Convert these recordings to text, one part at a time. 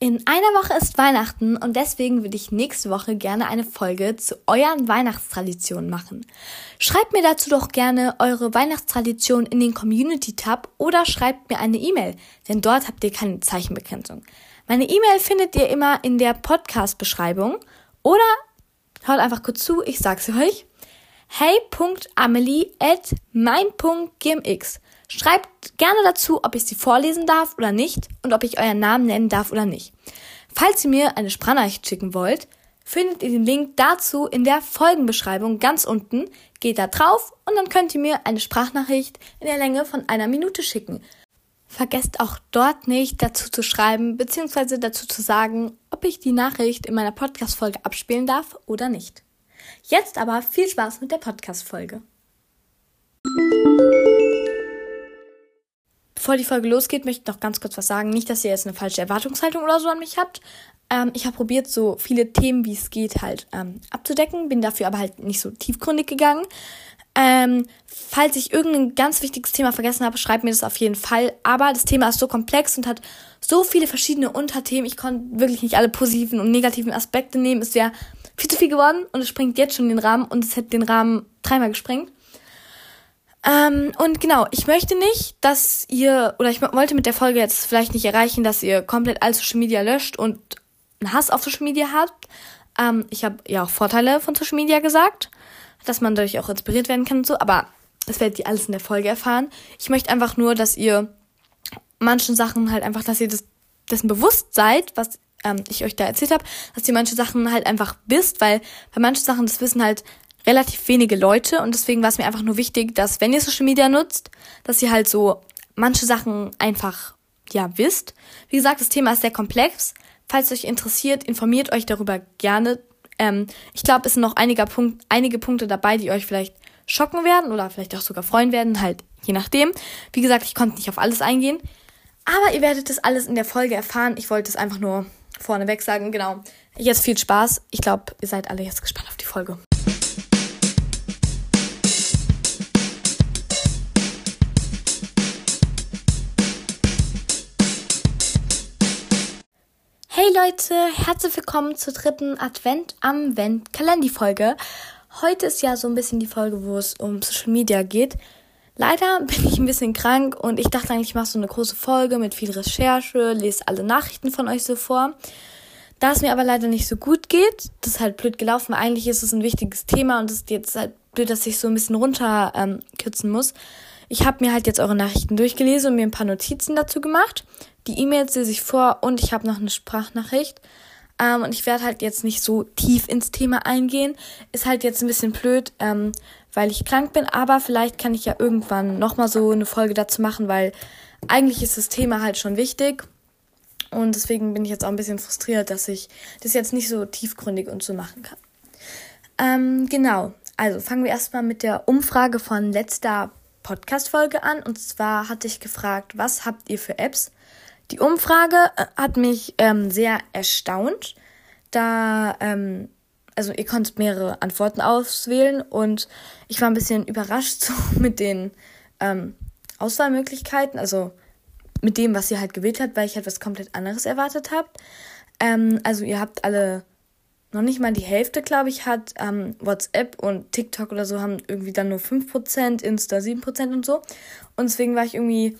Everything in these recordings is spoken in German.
In einer Woche ist Weihnachten und deswegen würde ich nächste Woche gerne eine Folge zu euren Weihnachtstraditionen machen. Schreibt mir dazu doch gerne eure Weihnachtstradition in den Community-Tab oder schreibt mir eine E-Mail, denn dort habt ihr keine Zeichenbegrenzung. Meine E-Mail findet ihr immer in der Podcast-Beschreibung oder hört einfach kurz zu, ich sag's euch. hey.amelie at mein.gmx Schreibt gerne dazu, ob ich sie vorlesen darf oder nicht und ob ich euren Namen nennen darf oder nicht. Falls ihr mir eine Sprachnachricht schicken wollt, findet ihr den Link dazu in der Folgenbeschreibung ganz unten. Geht da drauf und dann könnt ihr mir eine Sprachnachricht in der Länge von einer Minute schicken. Vergesst auch dort nicht dazu zu schreiben bzw. dazu zu sagen, ob ich die Nachricht in meiner Podcast-Folge abspielen darf oder nicht. Jetzt aber viel Spaß mit der Podcast-Folge. Bevor die Folge losgeht, möchte ich noch ganz kurz was sagen. Nicht, dass ihr jetzt eine falsche Erwartungshaltung oder so an mich habt. Ähm, ich habe probiert, so viele Themen, wie es geht, halt ähm, abzudecken. Bin dafür aber halt nicht so tiefgründig gegangen. Ähm, falls ich irgendein ganz wichtiges Thema vergessen habe, schreibt mir das auf jeden Fall. Aber das Thema ist so komplex und hat so viele verschiedene Unterthemen. Ich konnte wirklich nicht alle positiven und negativen Aspekte nehmen. Es wäre viel zu viel geworden und es springt jetzt schon den Rahmen und es hätte den Rahmen dreimal gesprengt. Ähm, und genau, ich möchte nicht, dass ihr, oder ich wollte mit der Folge jetzt vielleicht nicht erreichen, dass ihr komplett all Social Media löscht und einen Hass auf Social Media habt. Ähm, ich habe ja auch Vorteile von Social Media gesagt, dass man dadurch auch inspiriert werden kann und so, aber das werdet ihr alles in der Folge erfahren. Ich möchte einfach nur, dass ihr manchen Sachen halt einfach, dass ihr das, dessen bewusst seid, was ähm, ich euch da erzählt habe, dass ihr manche Sachen halt einfach wisst, weil bei manchen Sachen das Wissen halt relativ wenige Leute und deswegen war es mir einfach nur wichtig, dass wenn ihr Social Media nutzt, dass ihr halt so manche Sachen einfach ja wisst. Wie gesagt, das Thema ist sehr komplex. Falls euch interessiert, informiert euch darüber gerne. Ähm, ich glaube, es sind noch einige, Punkt, einige Punkte dabei, die euch vielleicht schocken werden oder vielleicht auch sogar freuen werden, halt je nachdem. Wie gesagt, ich konnte nicht auf alles eingehen. Aber ihr werdet das alles in der Folge erfahren. Ich wollte es einfach nur vorneweg sagen. Genau. Jetzt viel Spaß. Ich glaube, ihr seid alle jetzt gespannt auf die Folge. Leute, herzlich willkommen zur dritten Advent am Vent Kalenderfolge. Heute ist ja so ein bisschen die Folge, wo es um Social Media geht. Leider bin ich ein bisschen krank und ich dachte eigentlich, ich mache so eine große Folge mit viel Recherche, lese alle Nachrichten von euch so vor. Da es mir aber leider nicht so gut geht, das ist halt blöd gelaufen. Eigentlich ist es ein wichtiges Thema und es ist jetzt halt blöd, dass ich so ein bisschen runterkürzen ähm, muss. Ich habe mir halt jetzt eure Nachrichten durchgelesen und mir ein paar Notizen dazu gemacht. Die E-Mails lese ich vor und ich habe noch eine Sprachnachricht. Ähm, und ich werde halt jetzt nicht so tief ins Thema eingehen. Ist halt jetzt ein bisschen blöd, ähm, weil ich krank bin, aber vielleicht kann ich ja irgendwann nochmal so eine Folge dazu machen, weil eigentlich ist das Thema halt schon wichtig. Und deswegen bin ich jetzt auch ein bisschen frustriert, dass ich das jetzt nicht so tiefgründig und so machen kann. Ähm, genau. Also fangen wir erstmal mit der Umfrage von letzter Podcast-Folge an. Und zwar hatte ich gefragt, was habt ihr für Apps? Die Umfrage äh, hat mich ähm, sehr erstaunt, da, ähm, also ihr konntet mehrere Antworten auswählen und ich war ein bisschen überrascht so mit den ähm, Auswahlmöglichkeiten, also mit dem, was ihr halt gewählt habt, weil ich etwas komplett anderes erwartet habt. Ähm, also ihr habt alle noch nicht mal die Hälfte, glaube ich, hat ähm, WhatsApp und TikTok oder so haben irgendwie dann nur 5%, Insta 7% und so. Und deswegen war ich irgendwie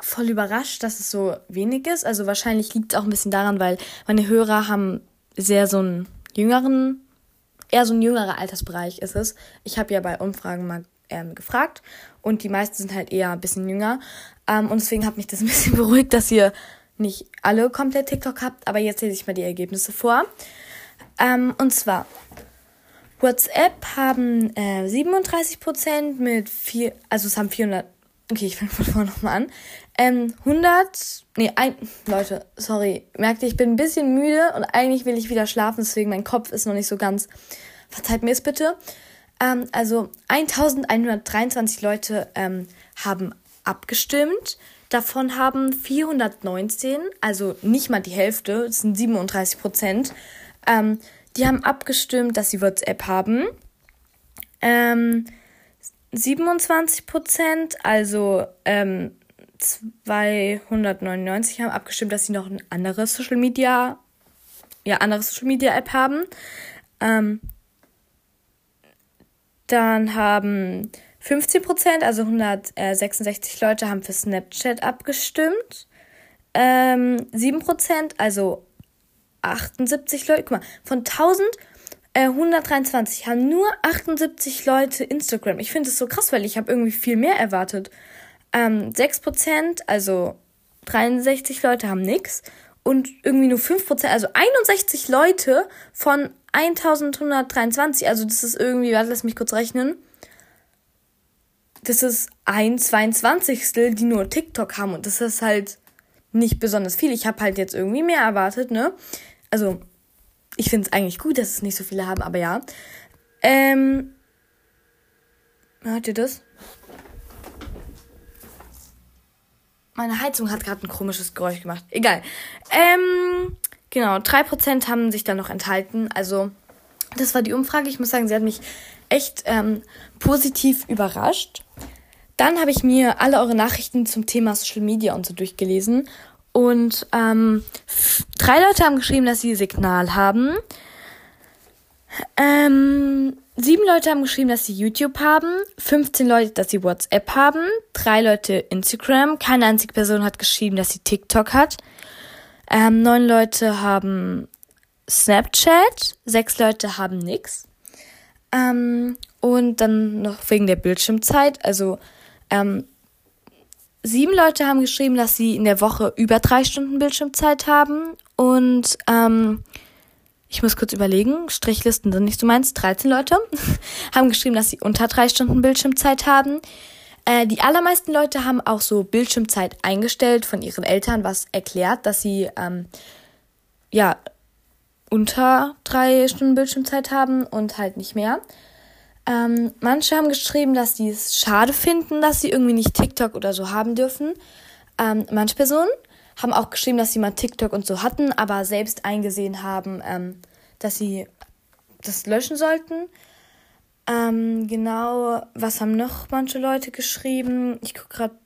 voll überrascht, dass es so wenig ist. Also wahrscheinlich liegt es auch ein bisschen daran, weil meine Hörer haben sehr so einen jüngeren, eher so ein jüngerer Altersbereich ist es. Ich habe ja bei Umfragen mal ähm, gefragt und die meisten sind halt eher ein bisschen jünger. Ähm, und deswegen hat mich das ein bisschen beruhigt, dass ihr nicht alle komplett TikTok habt, aber jetzt lese ich mal die Ergebnisse vor. Ähm, und zwar WhatsApp haben äh, 37% mit vier, also es haben 400 Okay, ich fange von vorne nochmal an. Ähm, 100, nee, ein, Leute, sorry, merkt ihr, ich bin ein bisschen müde und eigentlich will ich wieder schlafen, deswegen mein Kopf ist noch nicht so ganz, verzeiht mir es bitte. Ähm, also 1123 Leute ähm, haben abgestimmt. Davon haben 419, also nicht mal die Hälfte, das sind 37 Prozent, ähm, die haben abgestimmt, dass sie WhatsApp haben. Ähm, 27 Prozent, also ähm, 299 haben abgestimmt, dass sie noch ein anderes Social Media, ja, anderes Social Media App haben. Ähm, dann haben 15 Prozent, also 166 Leute, haben für Snapchat abgestimmt. Ähm, 7 Prozent, also 78 Leute, guck mal, von 1123 äh, haben nur 78 Leute Instagram. Ich finde es so krass, weil ich habe irgendwie viel mehr erwartet. Ähm, 6 Prozent, also 63 Leute haben nix und irgendwie nur 5%, also 61 Leute von 1123, also das ist irgendwie, warte, lass mich kurz rechnen. Das ist ein 22. die nur TikTok haben und das ist halt nicht besonders viel. Ich habe halt jetzt irgendwie mehr erwartet, ne? Also, ich finde es eigentlich gut, dass es nicht so viele haben, aber ja. Ähm. Hört ihr das? Meine Heizung hat gerade ein komisches Geräusch gemacht. Egal. Ähm, genau, 3% haben sich dann noch enthalten. Also, das war die Umfrage. Ich muss sagen, sie hat mich echt ähm, positiv überrascht. Dann habe ich mir alle eure Nachrichten zum Thema Social Media und so durchgelesen. Und ähm, drei Leute haben geschrieben, dass sie Signal haben. Ähm, Sieben Leute haben geschrieben, dass sie YouTube haben, 15 Leute, dass sie WhatsApp haben, drei Leute Instagram, keine einzige Person hat geschrieben, dass sie TikTok hat. Ähm, neun Leute haben Snapchat, sechs Leute haben nix. Ähm, und dann noch wegen der Bildschirmzeit, also ähm, sieben Leute haben geschrieben, dass sie in der Woche über drei Stunden Bildschirmzeit haben und ähm, ich muss kurz überlegen, Strichlisten sind nicht so meins, 13 Leute haben geschrieben, dass sie unter drei Stunden Bildschirmzeit haben. Äh, die allermeisten Leute haben auch so Bildschirmzeit eingestellt von ihren Eltern, was erklärt, dass sie ähm, ja unter drei Stunden Bildschirmzeit haben und halt nicht mehr. Ähm, manche haben geschrieben, dass sie es schade finden, dass sie irgendwie nicht TikTok oder so haben dürfen. Ähm, manche Personen haben auch geschrieben, dass sie mal TikTok und so hatten, aber selbst eingesehen haben, ähm, dass sie das löschen sollten. Ähm, genau, was haben noch manche Leute geschrieben? Ich gucke gerade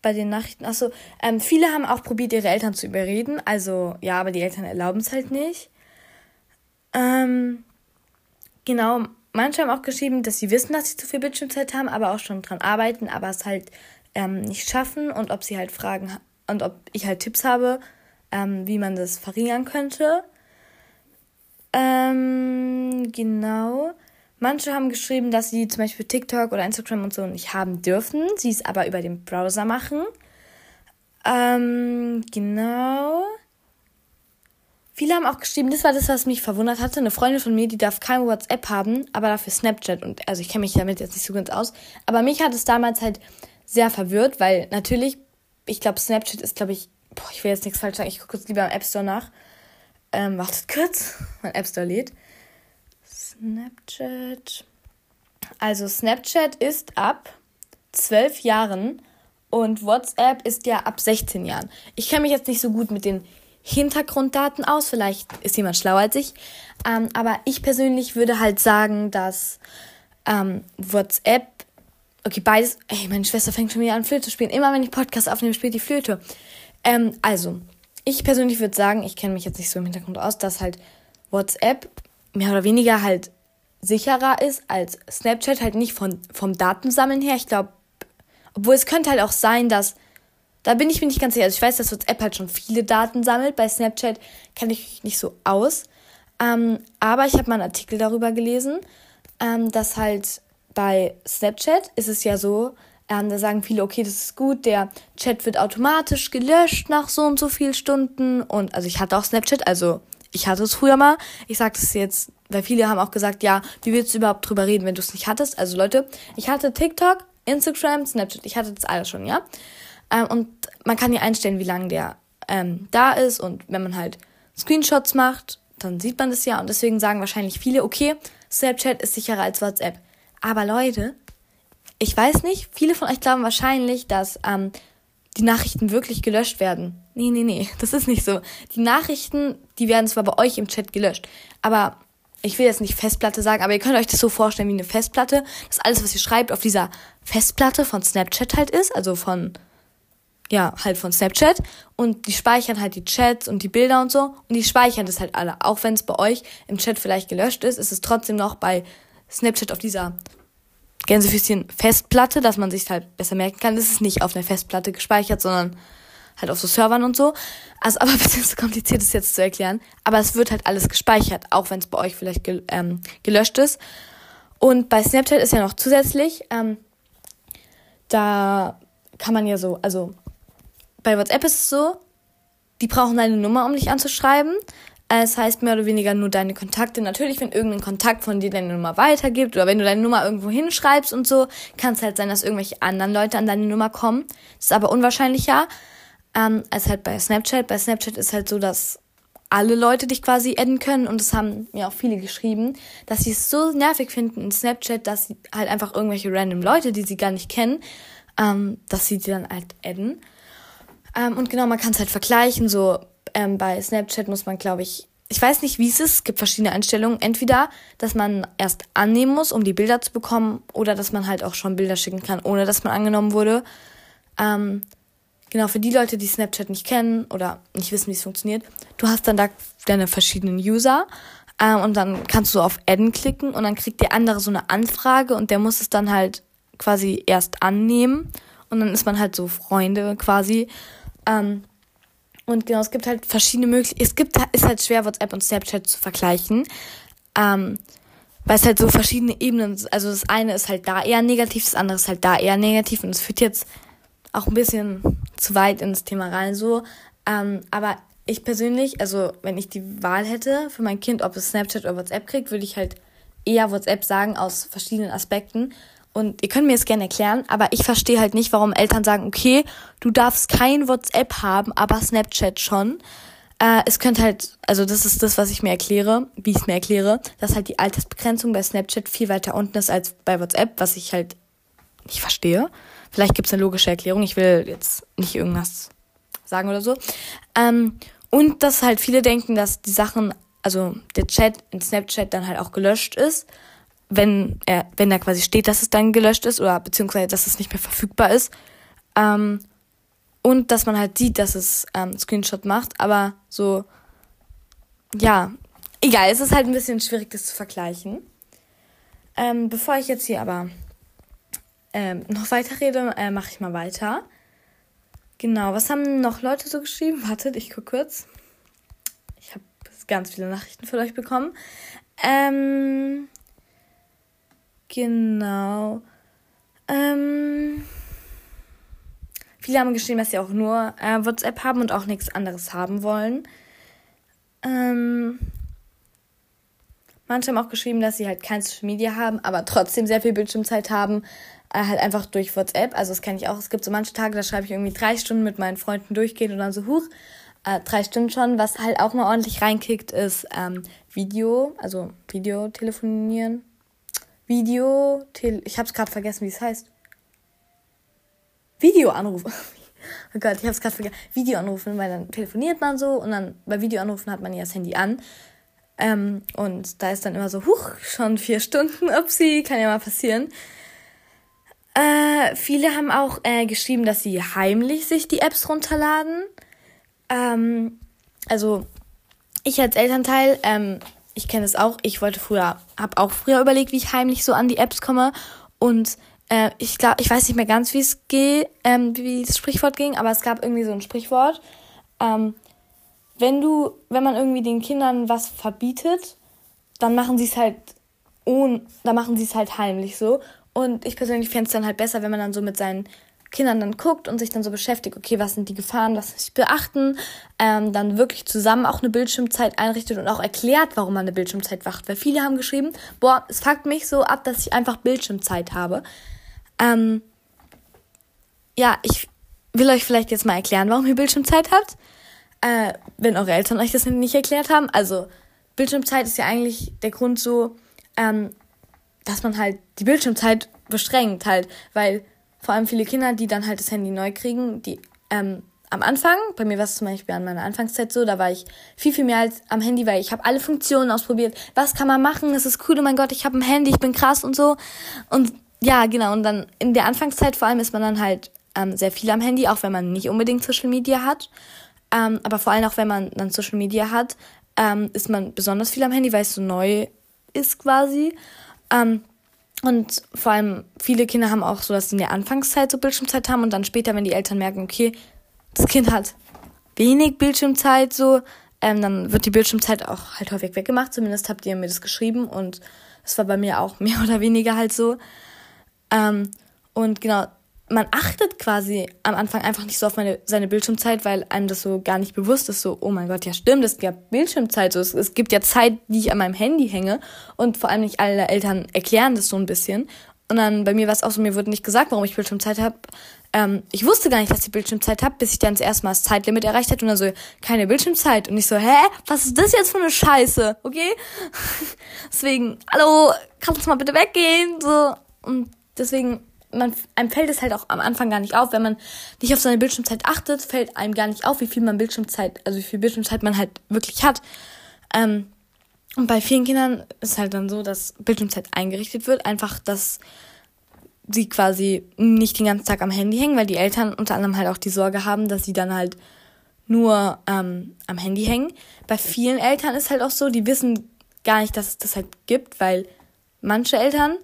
bei den Nachrichten. Achso, ähm, viele haben auch probiert, ihre Eltern zu überreden. Also, ja, aber die Eltern erlauben es halt nicht. Ähm, genau, manche haben auch geschrieben, dass sie wissen, dass sie zu viel Bildschirmzeit haben, aber auch schon dran arbeiten, aber es halt ähm, nicht schaffen und ob sie halt Fragen und ob ich halt Tipps habe, ähm, wie man das verringern könnte. Ähm, genau. Manche haben geschrieben, dass sie zum Beispiel TikTok oder Instagram und so nicht haben dürfen, sie es aber über den Browser machen. Ähm, genau. Viele haben auch geschrieben, das war das, was mich verwundert hatte. Eine Freundin von mir, die darf kein WhatsApp haben, aber dafür Snapchat. Und also ich kenne mich damit jetzt nicht so ganz aus. Aber mich hat es damals halt sehr verwirrt, weil natürlich ich glaube, Snapchat ist, glaube ich, boah, ich will jetzt nichts falsch sagen, ich gucke jetzt lieber im App Store nach. Ähm, wartet kurz, mein App Store lädt. Snapchat. Also Snapchat ist ab 12 Jahren und WhatsApp ist ja ab 16 Jahren. Ich kenne mich jetzt nicht so gut mit den Hintergrunddaten aus, vielleicht ist jemand schlauer als ich. Ähm, aber ich persönlich würde halt sagen, dass ähm, WhatsApp Okay, beides. Ey, meine Schwester fängt schon wieder an, Flöte zu spielen. Immer wenn ich Podcast aufnehme, spielt die Flöte. Ähm, also, ich persönlich würde sagen, ich kenne mich jetzt nicht so im Hintergrund aus, dass halt WhatsApp mehr oder weniger halt sicherer ist als Snapchat, halt nicht von, vom Datensammeln her. Ich glaube, obwohl es könnte halt auch sein, dass. Da bin ich mir nicht ganz sicher. Also ich weiß, dass WhatsApp halt schon viele Daten sammelt. Bei Snapchat kenne ich mich nicht so aus. Ähm, aber ich habe mal einen Artikel darüber gelesen, ähm, dass halt bei Snapchat ist es ja so, ähm, da sagen viele, okay, das ist gut, der Chat wird automatisch gelöscht nach so und so vielen Stunden. Und also ich hatte auch Snapchat, also ich hatte es früher mal. Ich sage das jetzt, weil viele haben auch gesagt, ja, wie willst du überhaupt drüber reden, wenn du es nicht hattest? Also Leute, ich hatte TikTok, Instagram, Snapchat, ich hatte das alles schon, ja. Ähm, und man kann hier einstellen, wie lange der ähm, da ist. Und wenn man halt Screenshots macht, dann sieht man das ja. Und deswegen sagen wahrscheinlich viele, okay, Snapchat ist sicherer als WhatsApp. Aber Leute, ich weiß nicht, viele von euch glauben wahrscheinlich, dass ähm, die Nachrichten wirklich gelöscht werden. Nee, nee, nee, das ist nicht so. Die Nachrichten, die werden zwar bei euch im Chat gelöscht, aber ich will jetzt nicht Festplatte sagen, aber ihr könnt euch das so vorstellen wie eine Festplatte, dass alles, was ihr schreibt, auf dieser Festplatte von Snapchat halt ist, also von ja, halt von Snapchat und die speichern halt die Chats und die Bilder und so und die speichern das halt alle. Auch wenn es bei euch im Chat vielleicht gelöscht ist, ist es trotzdem noch bei Snapchat auf dieser Gänsefüßchen Festplatte, dass man sich halt besser merken kann. Das ist nicht auf einer Festplatte gespeichert, sondern halt auf so Servern und so. Also aber ein bisschen zu kompliziert ist jetzt zu erklären. Aber es wird halt alles gespeichert, auch wenn es bei euch vielleicht gel ähm, gelöscht ist. Und bei Snapchat ist ja noch zusätzlich, ähm, da kann man ja so, also bei WhatsApp ist es so, die brauchen deine Nummer, um dich anzuschreiben. Es heißt mehr oder weniger nur deine Kontakte. Natürlich, wenn irgendein Kontakt von dir deine Nummer weitergibt oder wenn du deine Nummer irgendwo hinschreibst und so, kann es halt sein, dass irgendwelche anderen Leute an deine Nummer kommen. Das ist aber unwahrscheinlicher ähm, als halt bei Snapchat. Bei Snapchat ist halt so, dass alle Leute dich quasi adden können und es haben mir auch viele geschrieben, dass sie es so nervig finden in Snapchat, dass sie halt einfach irgendwelche random Leute, die sie gar nicht kennen, ähm, dass sie die dann halt adden. Ähm, und genau, man kann es halt vergleichen. So ähm, bei Snapchat muss man, glaube ich, ich weiß nicht, wie es ist. Es gibt verschiedene Einstellungen. Entweder, dass man erst annehmen muss, um die Bilder zu bekommen, oder dass man halt auch schon Bilder schicken kann, ohne dass man angenommen wurde. Ähm, genau, für die Leute, die Snapchat nicht kennen oder nicht wissen, wie es funktioniert, du hast dann da deine verschiedenen User ähm, und dann kannst du auf Adden klicken und dann kriegt der andere so eine Anfrage und der muss es dann halt quasi erst annehmen und dann ist man halt so Freunde quasi. Ähm, und genau, es gibt halt verschiedene Möglichkeiten. Es gibt, ist halt schwer, WhatsApp und Snapchat zu vergleichen. Ähm, weil es halt so verschiedene Ebenen, also das eine ist halt da eher negativ, das andere ist halt da eher negativ und es führt jetzt auch ein bisschen zu weit ins Thema rein so. Ähm, aber ich persönlich, also wenn ich die Wahl hätte für mein Kind, ob es Snapchat oder WhatsApp kriegt, würde ich halt eher WhatsApp sagen aus verschiedenen Aspekten. Und ihr könnt mir das gerne erklären, aber ich verstehe halt nicht, warum Eltern sagen, okay, du darfst kein WhatsApp haben, aber Snapchat schon. Äh, es könnte halt, also das ist das, was ich mir erkläre, wie ich es mir erkläre, dass halt die Altersbegrenzung bei Snapchat viel weiter unten ist als bei WhatsApp, was ich halt nicht verstehe. Vielleicht gibt es eine logische Erklärung. Ich will jetzt nicht irgendwas sagen oder so. Ähm, und dass halt viele denken, dass die Sachen, also der Chat in Snapchat dann halt auch gelöscht ist wenn er, wenn da quasi steht, dass es dann gelöscht ist oder beziehungsweise dass es nicht mehr verfügbar ist. Ähm, und dass man halt sieht, dass es ähm, Screenshot macht, aber so, ja, egal, es ist halt ein bisschen schwierig, das zu vergleichen. Ähm, bevor ich jetzt hier aber ähm, noch weiter rede, äh, mache ich mal weiter. Genau, was haben noch Leute so geschrieben? Wartet, ich gucke kurz. Ich habe ganz viele Nachrichten von euch bekommen. Ähm, Genau. Ähm, viele haben geschrieben, dass sie auch nur äh, WhatsApp haben und auch nichts anderes haben wollen. Ähm, manche haben auch geschrieben, dass sie halt kein Social Media haben, aber trotzdem sehr viel Bildschirmzeit haben. Äh, halt einfach durch WhatsApp. Also das kenne ich auch. Es gibt so manche Tage, da schreibe ich irgendwie drei Stunden mit meinen Freunden durchgehen und dann so, huch, äh, drei Stunden schon. Was halt auch mal ordentlich reinkickt, ist ähm, Video, also Video telefonieren. Video, ich habe es gerade vergessen, wie es heißt. Videoanrufe. Oh Gott, ich habe es gerade vergessen. Videoanrufen, weil dann telefoniert man so und dann bei Videoanrufen hat man ja das Handy an. Ähm, und da ist dann immer so, huch, schon vier Stunden, upsie, kann ja mal passieren. Äh, viele haben auch äh, geschrieben, dass sie heimlich sich die Apps runterladen. Ähm, also ich als Elternteil ähm, ich kenne es auch. Ich wollte früher, habe auch früher überlegt, wie ich heimlich so an die Apps komme. Und äh, ich glaube, ich weiß nicht mehr ganz, wie es geht, ähm, wie das Sprichwort ging, aber es gab irgendwie so ein Sprichwort. Ähm, wenn du, wenn man irgendwie den Kindern was verbietet, dann machen sie es halt ohne, dann machen sie es halt heimlich so. Und ich persönlich fände es dann halt besser, wenn man dann so mit seinen Kindern dann guckt und sich dann so beschäftigt, okay, was sind die Gefahren, was muss ich beachten, ähm, dann wirklich zusammen auch eine Bildschirmzeit einrichtet und auch erklärt, warum man eine Bildschirmzeit wacht. Weil viele haben geschrieben, boah, es fuckt mich so ab, dass ich einfach Bildschirmzeit habe. Ähm, ja, ich will euch vielleicht jetzt mal erklären, warum ihr Bildschirmzeit habt. Äh, wenn eure Eltern euch das nicht erklärt haben. Also, Bildschirmzeit ist ja eigentlich der Grund so, ähm, dass man halt die Bildschirmzeit beschränkt halt, weil vor allem viele Kinder, die dann halt das Handy neu kriegen, die ähm, am Anfang, bei mir war es zum Beispiel an meiner Anfangszeit so, da war ich viel, viel mehr als am Handy, weil ich habe alle Funktionen ausprobiert. Was kann man machen? Das ist cool, oh mein Gott, ich habe ein Handy, ich bin krass und so. Und ja, genau, und dann in der Anfangszeit vor allem ist man dann halt ähm, sehr viel am Handy, auch wenn man nicht unbedingt Social Media hat. Ähm, aber vor allem auch, wenn man dann Social Media hat, ähm, ist man besonders viel am Handy, weil es so neu ist quasi. Ähm, und vor allem viele Kinder haben auch so, dass sie in der Anfangszeit so Bildschirmzeit haben und dann später, wenn die Eltern merken, okay, das Kind hat wenig Bildschirmzeit, so, ähm, dann wird die Bildschirmzeit auch halt häufig weggemacht. Zumindest habt ihr mir das geschrieben und das war bei mir auch mehr oder weniger halt so. Ähm, und genau, man achtet quasi am Anfang einfach nicht so auf meine, seine Bildschirmzeit, weil einem das so gar nicht bewusst ist, so, oh mein Gott, ja stimmt, es gibt Bildschirmzeit, so, es, es gibt ja Zeit, die ich an meinem Handy hänge und vor allem nicht alle Eltern erklären das so ein bisschen. Und dann bei mir war es auch so, mir wurde nicht gesagt, warum ich Bildschirmzeit habe. Ähm, ich wusste gar nicht, dass ich Bildschirmzeit habe, bis ich dann das erste Mal das Zeitlimit erreicht hatte und dann so, keine Bildschirmzeit. Und ich so, hä? Was ist das jetzt für eine Scheiße? Okay? deswegen, hallo, kannst du mal bitte weggehen? So. Und deswegen man, einem fällt es halt auch am Anfang gar nicht auf, wenn man nicht auf seine Bildschirmzeit achtet, fällt einem gar nicht auf, wie viel man Bildschirmzeit, also wie viel Bildschirmzeit man halt wirklich hat. Ähm, und bei vielen Kindern ist halt dann so, dass Bildschirmzeit eingerichtet wird, einfach, dass sie quasi nicht den ganzen Tag am Handy hängen, weil die Eltern unter anderem halt auch die Sorge haben, dass sie dann halt nur ähm, am Handy hängen. Bei vielen Eltern ist halt auch so, die wissen gar nicht, dass es das halt gibt, weil manche Eltern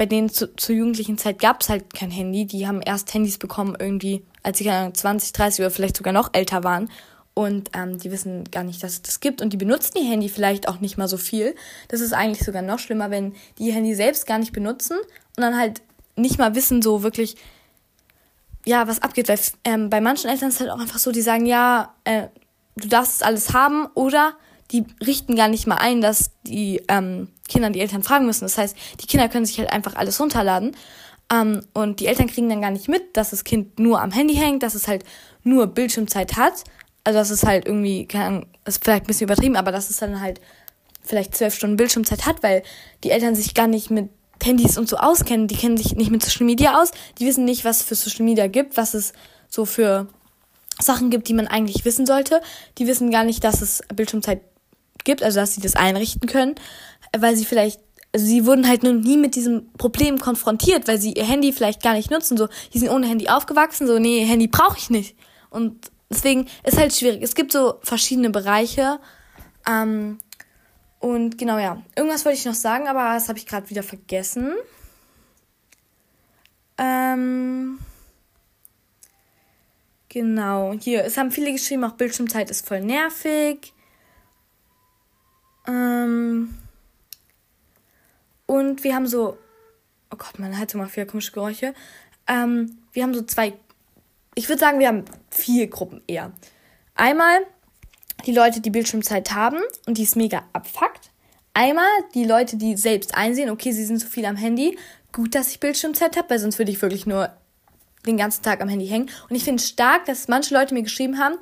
bei denen zu, zur jugendlichen Zeit gab es halt kein Handy. Die haben erst Handys bekommen, irgendwie, als sie 20, 30 oder vielleicht sogar noch älter waren. Und ähm, die wissen gar nicht, dass es das gibt. Und die benutzen ihr Handy vielleicht auch nicht mal so viel. Das ist eigentlich sogar noch schlimmer, wenn die ihr Handy selbst gar nicht benutzen und dann halt nicht mal wissen, so wirklich, ja, was abgeht. Weil ähm, bei manchen Eltern ist es halt auch einfach so, die sagen, ja, äh, du darfst es alles haben oder die richten gar nicht mal ein, dass die ähm, Kinder die Eltern fragen müssen. Das heißt, die Kinder können sich halt einfach alles runterladen. Ähm, und die Eltern kriegen dann gar nicht mit, dass das Kind nur am Handy hängt, dass es halt nur Bildschirmzeit hat. Also dass es halt irgendwie, keine Ahnung, ist vielleicht ein bisschen übertrieben, aber dass es dann halt vielleicht zwölf Stunden Bildschirmzeit hat, weil die Eltern sich gar nicht mit Handys und so auskennen. Die kennen sich nicht mit Social Media aus. Die wissen nicht, was es für Social Media gibt, was es so für Sachen gibt, die man eigentlich wissen sollte. Die wissen gar nicht, dass es Bildschirmzeit gibt, also dass sie das einrichten können, weil sie vielleicht, also sie wurden halt noch nie mit diesem Problem konfrontiert, weil sie ihr Handy vielleicht gar nicht nutzen, so, die sind ohne Handy aufgewachsen, so, nee, Handy brauche ich nicht. Und deswegen ist halt schwierig. Es gibt so verschiedene Bereiche, ähm, und genau, ja. Irgendwas wollte ich noch sagen, aber das habe ich gerade wieder vergessen. Ähm, genau, hier. Es haben viele geschrieben, auch Bildschirmzeit ist voll nervig. Ähm, und wir haben so, oh Gott, hat so mal vier komische Geräusche. Ähm, wir haben so zwei, ich würde sagen, wir haben vier Gruppen eher. Einmal die Leute, die Bildschirmzeit haben und die es mega abfuckt. Einmal die Leute, die selbst einsehen, okay, sie sind zu viel am Handy. Gut, dass ich Bildschirmzeit habe, weil sonst würde ich wirklich nur den ganzen Tag am Handy hängen. Und ich finde stark, dass manche Leute mir geschrieben haben,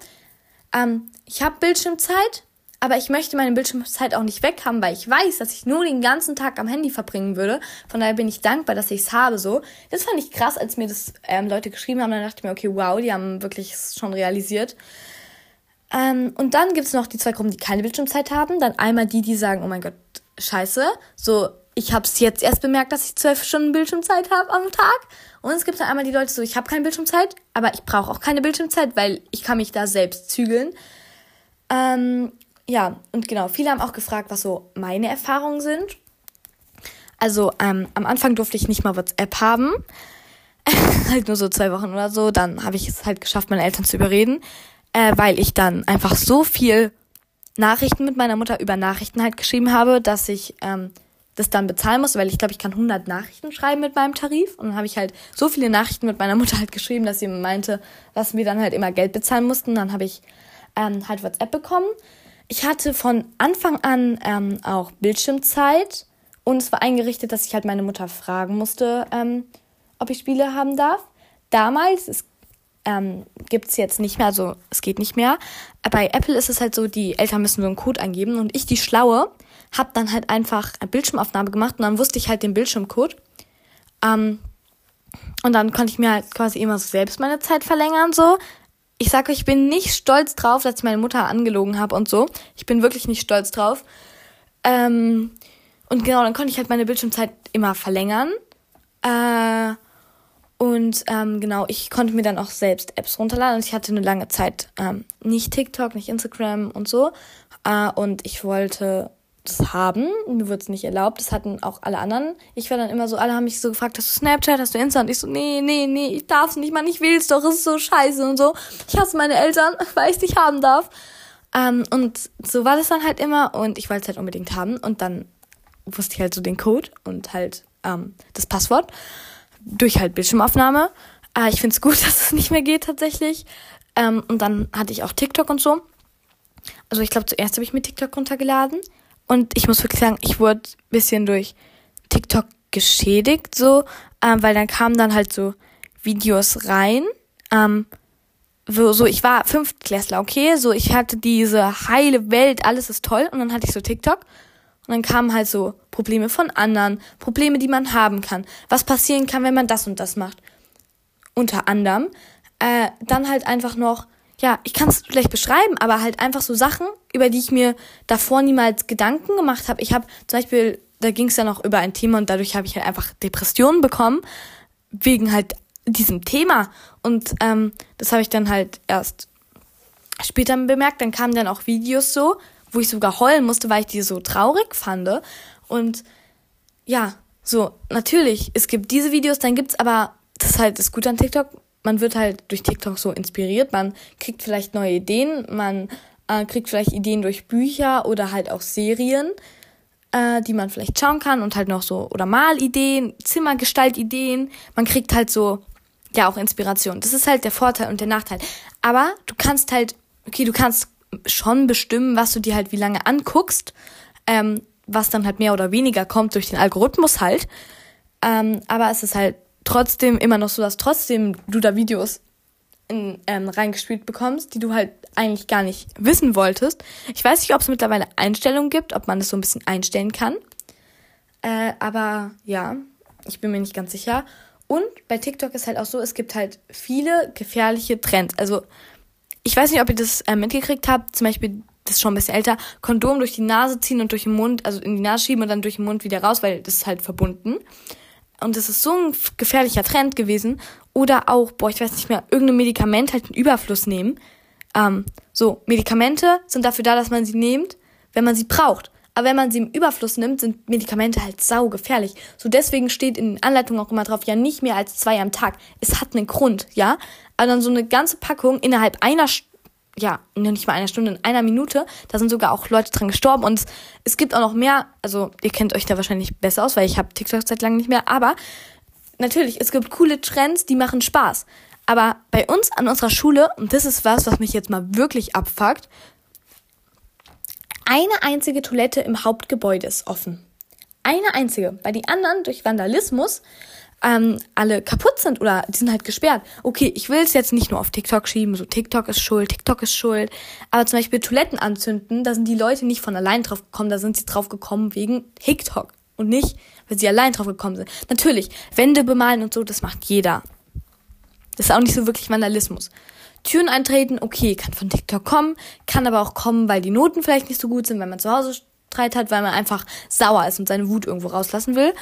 ähm, ich habe Bildschirmzeit, aber ich möchte meine Bildschirmzeit auch nicht weghaben, weil ich weiß, dass ich nur den ganzen Tag am Handy verbringen würde. Von daher bin ich dankbar, dass ich es habe so. Das fand ich krass, als mir das ähm, Leute geschrieben haben. Dann dachte ich mir, okay, wow, die haben wirklich schon realisiert. Ähm, und dann gibt es noch die zwei Gruppen, die keine Bildschirmzeit haben. Dann einmal die, die sagen, oh mein Gott, scheiße. So, ich habe es jetzt erst bemerkt, dass ich zwölf Stunden Bildschirmzeit habe am Tag. Und es gibt dann einmal die Leute so, ich habe keine Bildschirmzeit, aber ich brauche auch keine Bildschirmzeit, weil ich kann mich da selbst zügeln. Ähm, ja, und genau, viele haben auch gefragt, was so meine Erfahrungen sind. Also ähm, am Anfang durfte ich nicht mal WhatsApp haben. halt nur so zwei Wochen oder so. Dann habe ich es halt geschafft, meine Eltern zu überreden, äh, weil ich dann einfach so viel Nachrichten mit meiner Mutter über Nachrichten halt geschrieben habe, dass ich ähm, das dann bezahlen muss, weil ich glaube, ich kann 100 Nachrichten schreiben mit meinem Tarif. Und dann habe ich halt so viele Nachrichten mit meiner Mutter halt geschrieben, dass sie meinte, dass wir dann halt immer Geld bezahlen mussten. Dann habe ich ähm, halt WhatsApp bekommen ich hatte von Anfang an ähm, auch Bildschirmzeit und es war eingerichtet, dass ich halt meine Mutter fragen musste, ähm, ob ich Spiele haben darf. Damals, es ähm, gibt es jetzt nicht mehr, also es geht nicht mehr. Bei Apple ist es halt so, die Eltern müssen so einen Code eingeben und ich, die Schlaue, habe dann halt einfach eine Bildschirmaufnahme gemacht und dann wusste ich halt den Bildschirmcode. Ähm, und dann konnte ich mir halt quasi immer so selbst meine Zeit verlängern, so ich sage euch, ich bin nicht stolz drauf, dass ich meine Mutter angelogen habe und so. Ich bin wirklich nicht stolz drauf. Ähm, und genau, dann konnte ich halt meine Bildschirmzeit immer verlängern. Äh, Und ähm, genau, ich konnte mir dann auch selbst Apps runterladen und ich hatte eine lange Zeit ähm, nicht TikTok, nicht Instagram und so. Äh, und ich wollte das haben. Mir wurde es nicht erlaubt. Das hatten auch alle anderen. Ich war dann immer so, alle haben mich so gefragt, hast du Snapchat, hast du Insta? Und ich so, nee, nee, nee, ich darf's nicht, Mann, ich will's doch, es ist so scheiße und so. Ich hasse meine Eltern, weil ich nicht haben darf. Ähm, und so war das dann halt immer und ich wollte es halt unbedingt haben. Und dann wusste ich halt so den Code und halt ähm, das Passwort durch halt Bildschirmaufnahme. Äh, ich es gut, dass es nicht mehr geht tatsächlich. Ähm, und dann hatte ich auch TikTok und so. Also ich glaube, zuerst habe ich mir TikTok runtergeladen. Und ich muss wirklich sagen, ich wurde ein bisschen durch TikTok geschädigt, so, ähm, weil dann kamen dann halt so Videos rein. Ähm, so, ich war Fünftklässler, okay, so, ich hatte diese heile Welt, alles ist toll. Und dann hatte ich so TikTok. Und dann kamen halt so Probleme von anderen, Probleme, die man haben kann, was passieren kann, wenn man das und das macht. Unter anderem. Äh, dann halt einfach noch, ja, ich kann es vielleicht beschreiben, aber halt einfach so Sachen, über die ich mir davor niemals Gedanken gemacht habe. Ich habe zum Beispiel, da ging es ja noch über ein Thema und dadurch habe ich halt einfach Depressionen bekommen, wegen halt diesem Thema. Und ähm, das habe ich dann halt erst später bemerkt. Dann kamen dann auch Videos so, wo ich sogar heulen musste, weil ich die so traurig fand. Und ja, so, natürlich, es gibt diese Videos, dann gibt's aber, das ist halt das Gute an TikTok, man wird halt durch TikTok so inspiriert, man kriegt vielleicht neue Ideen, man äh, kriegt vielleicht Ideen durch Bücher oder halt auch Serien, äh, die man vielleicht schauen kann und halt noch so, oder Malideen, Zimmergestaltideen, man kriegt halt so, ja, auch Inspiration. Das ist halt der Vorteil und der Nachteil. Aber du kannst halt, okay, du kannst schon bestimmen, was du dir halt wie lange anguckst, ähm, was dann halt mehr oder weniger kommt durch den Algorithmus halt. Ähm, aber es ist halt trotzdem immer noch so, dass trotzdem du da Videos in, ähm, reingespielt bekommst, die du halt eigentlich gar nicht wissen wolltest. Ich weiß nicht, ob es mittlerweile Einstellungen gibt, ob man das so ein bisschen einstellen kann. Äh, aber ja, ich bin mir nicht ganz sicher. Und bei TikTok ist halt auch so, es gibt halt viele gefährliche Trends. Also ich weiß nicht, ob ihr das äh, mitgekriegt habt, zum Beispiel, das ist schon ein bisschen älter, Kondom durch die Nase ziehen und durch den Mund, also in die Nase schieben und dann durch den Mund wieder raus, weil das ist halt verbunden. Und das ist so ein gefährlicher Trend gewesen. Oder auch, boah, ich weiß nicht mehr, irgendein Medikament halt einen Überfluss nehmen. Ähm, so, Medikamente sind dafür da, dass man sie nimmt, wenn man sie braucht. Aber wenn man sie im Überfluss nimmt, sind Medikamente halt sau gefährlich. So deswegen steht in den Anleitungen auch immer drauf, ja nicht mehr als zwei am Tag. Es hat einen Grund, ja. Aber dann so eine ganze Packung innerhalb einer, ja, nicht mal einer Stunde, in einer Minute, da sind sogar auch Leute dran gestorben. Und es gibt auch noch mehr, also ihr kennt euch da wahrscheinlich besser aus, weil ich habe TikTok seit langem nicht mehr, aber natürlich, es gibt coole Trends, die machen Spaß. Aber bei uns an unserer Schule, und das ist was, was mich jetzt mal wirklich abfuckt, eine einzige Toilette im Hauptgebäude ist offen. Eine einzige. Bei den anderen durch Vandalismus ähm, alle kaputt sind oder die sind halt gesperrt. Okay, ich will es jetzt nicht nur auf TikTok schieben, so TikTok ist schuld, TikTok ist schuld. Aber zum Beispiel Toiletten anzünden, da sind die Leute nicht von allein drauf gekommen, da sind sie drauf gekommen wegen TikTok und nicht, weil sie allein drauf gekommen sind. Natürlich, Wände bemalen und so, das macht jeder. Das ist auch nicht so wirklich Vandalismus. Türen eintreten, okay, kann von TikTok kommen, kann aber auch kommen, weil die Noten vielleicht nicht so gut sind, wenn man zu Hause Streit hat, weil man einfach sauer ist und seine Wut irgendwo rauslassen will.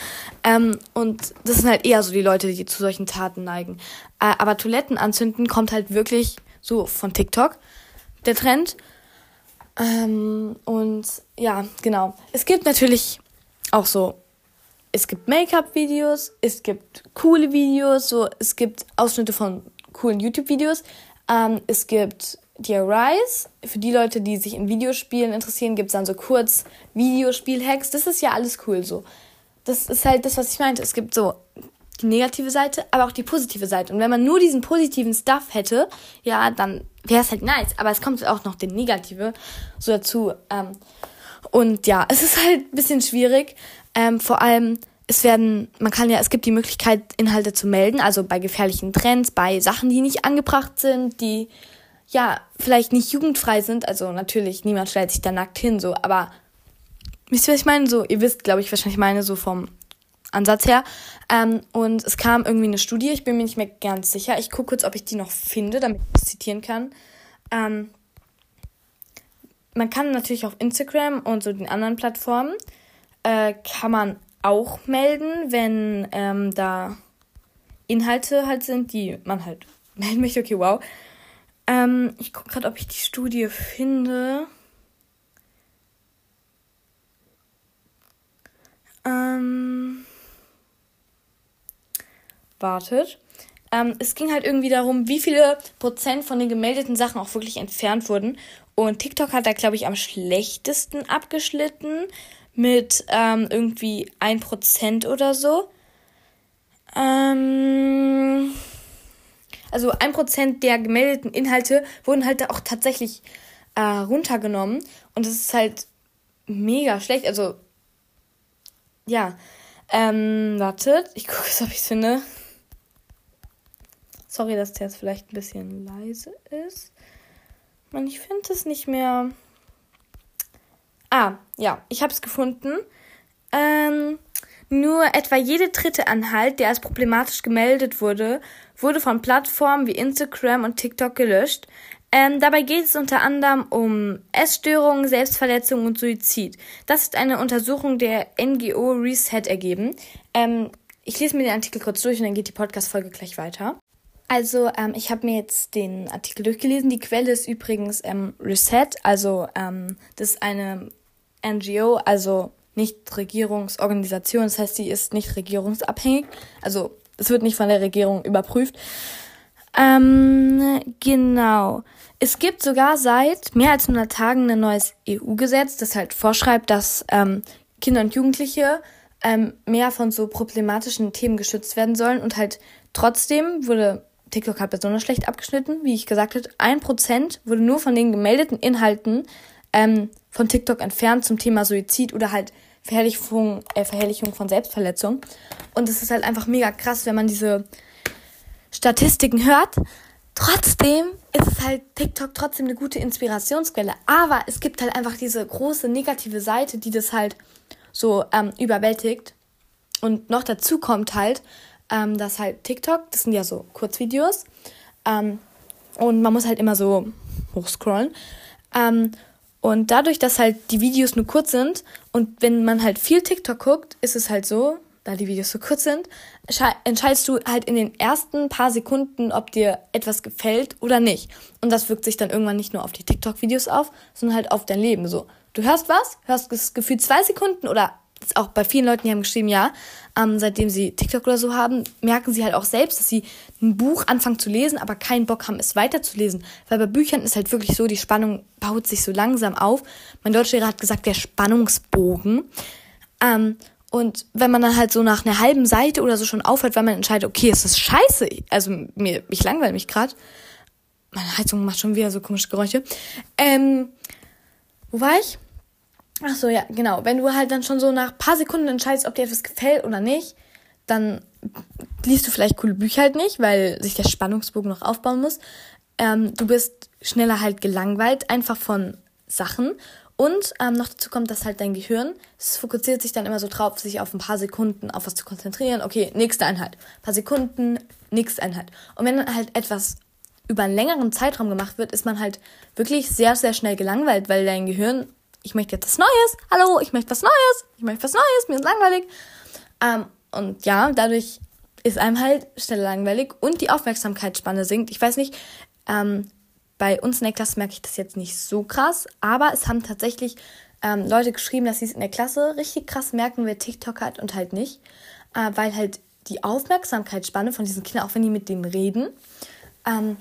Ähm, und das sind halt eher so die Leute, die zu solchen Taten neigen. Äh, aber Toiletten anzünden kommt halt wirklich so von TikTok, der Trend. Ähm, und ja, genau. Es gibt natürlich auch so, es gibt Make-up-Videos, es gibt coole Videos, so, es gibt Ausschnitte von coolen YouTube-Videos, ähm, es gibt DRIs. Für die Leute, die sich in Videospielen interessieren, gibt es dann so kurz Videospiel-Hacks. Das ist ja alles cool so. Das ist halt das, was ich meinte. Es gibt so die negative Seite, aber auch die positive Seite. Und wenn man nur diesen positiven Stuff hätte, ja, dann wäre es halt nice. Aber es kommt auch noch den negative so dazu. Ähm, und ja, es ist halt ein bisschen schwierig. Ähm, vor allem, es werden, man kann ja, es gibt die Möglichkeit, Inhalte zu melden, also bei gefährlichen Trends, bei Sachen, die nicht angebracht sind, die ja, vielleicht nicht jugendfrei sind. Also natürlich, niemand stellt sich da nackt hin, so, aber wisst ihr, was ich meine? So, ihr wisst, glaube ich, wahrscheinlich meine, so vom Ansatz her. Ähm, und es kam irgendwie eine Studie, ich bin mir nicht mehr ganz sicher. Ich gucke kurz, ob ich die noch finde, damit ich es zitieren kann. Ähm, man kann natürlich auf Instagram und so den anderen Plattformen, äh, kann man auch melden, wenn ähm, da Inhalte halt sind, die man halt melden möchte. Okay, wow. Ähm, ich gucke gerade, ob ich die Studie finde. Ähm, wartet. Ähm, es ging halt irgendwie darum, wie viele Prozent von den gemeldeten Sachen auch wirklich entfernt wurden. Und TikTok hat da, glaube ich, am schlechtesten abgeschnitten mit ähm, irgendwie 1% oder so. Ähm, also 1% der gemeldeten Inhalte wurden halt auch tatsächlich äh, runtergenommen. Und das ist halt mega schlecht. Also, ja. Ähm, wartet, ich gucke ob ich es finde. Sorry, dass der jetzt vielleicht ein bisschen leise ist. Man, ich finde es nicht mehr. Ah, ja, ich habe es gefunden. Ähm, nur etwa jede dritte Anhalt, der als problematisch gemeldet wurde, wurde von Plattformen wie Instagram und TikTok gelöscht. Ähm, dabei geht es unter anderem um Essstörungen, Selbstverletzung und Suizid. Das ist eine Untersuchung der NGO Reset ergeben. Ähm, ich lese mir den Artikel kurz durch und dann geht die Podcast-Folge gleich weiter. Also, ähm, ich habe mir jetzt den Artikel durchgelesen. Die Quelle ist übrigens ähm, Reset, also ähm, das ist eine NGO, also nicht Regierungsorganisation. Das heißt, sie ist nicht regierungsabhängig. Also es wird nicht von der Regierung überprüft. Ähm, genau. Es gibt sogar seit mehr als 100 Tagen ein neues EU-Gesetz, das halt vorschreibt, dass ähm, Kinder und Jugendliche ähm, mehr von so problematischen Themen geschützt werden sollen und halt trotzdem wurde TikTok halt besonders schlecht abgeschnitten. Wie ich gesagt habe, ein Prozent wurde nur von den gemeldeten Inhalten ähm, von TikTok entfernt zum Thema Suizid oder halt Verherrlichung, äh, Verherrlichung von Selbstverletzung. Und es ist halt einfach mega krass, wenn man diese Statistiken hört. Trotzdem ist es halt TikTok trotzdem eine gute Inspirationsquelle. Aber es gibt halt einfach diese große negative Seite, die das halt so ähm, überwältigt. Und noch dazu kommt halt, ähm, dass halt TikTok, das sind ja so Kurzvideos, ähm, und man muss halt immer so hochscrollen. Ähm, und dadurch, dass halt die Videos nur kurz sind und wenn man halt viel TikTok guckt, ist es halt so, da die Videos so kurz sind, entscheidest du halt in den ersten paar Sekunden, ob dir etwas gefällt oder nicht. Und das wirkt sich dann irgendwann nicht nur auf die TikTok-Videos auf, sondern halt auf dein Leben. So, du hörst was, hörst das Gefühl zwei Sekunden oder auch bei vielen Leuten, die haben geschrieben, ja, ähm, seitdem sie TikTok oder so haben, merken sie halt auch selbst, dass sie ein Buch anfangen zu lesen, aber keinen Bock haben, es weiterzulesen. Weil bei Büchern ist halt wirklich so, die Spannung baut sich so langsam auf. Mein Deutschlehrer hat gesagt, der Spannungsbogen. Ähm, und wenn man dann halt so nach einer halben Seite oder so schon aufhört, weil man entscheidet, okay, es ist scheiße, also mir, ich langweile mich gerade. Meine Heizung macht schon wieder so komische Geräusche. Ähm, wo war ich? Ach so, ja, genau. Wenn du halt dann schon so nach paar Sekunden entscheidest, ob dir etwas gefällt oder nicht, dann liest du vielleicht coole Bücher halt nicht, weil sich der Spannungsbogen noch aufbauen muss. Ähm, du bist schneller halt gelangweilt, einfach von Sachen. Und ähm, noch dazu kommt, dass halt dein Gehirn, es fokussiert sich dann immer so drauf, sich auf ein paar Sekunden auf was zu konzentrieren. Okay, nächste Einheit. Ein paar Sekunden, nächste Einheit. Und wenn dann halt etwas über einen längeren Zeitraum gemacht wird, ist man halt wirklich sehr, sehr schnell gelangweilt, weil dein Gehirn ich möchte jetzt was Neues. Hallo, ich möchte was Neues. Ich möchte was Neues. Mir ist langweilig. Ähm, und ja, dadurch ist einem halt schneller langweilig und die Aufmerksamkeitsspanne sinkt. Ich weiß nicht, ähm, bei uns in der Klasse merke ich das jetzt nicht so krass, aber es haben tatsächlich ähm, Leute geschrieben, dass sie es in der Klasse richtig krass merken, wer TikTok hat und halt nicht. Äh, weil halt die Aufmerksamkeitsspanne von diesen Kindern, auch wenn die mit denen reden, ähm,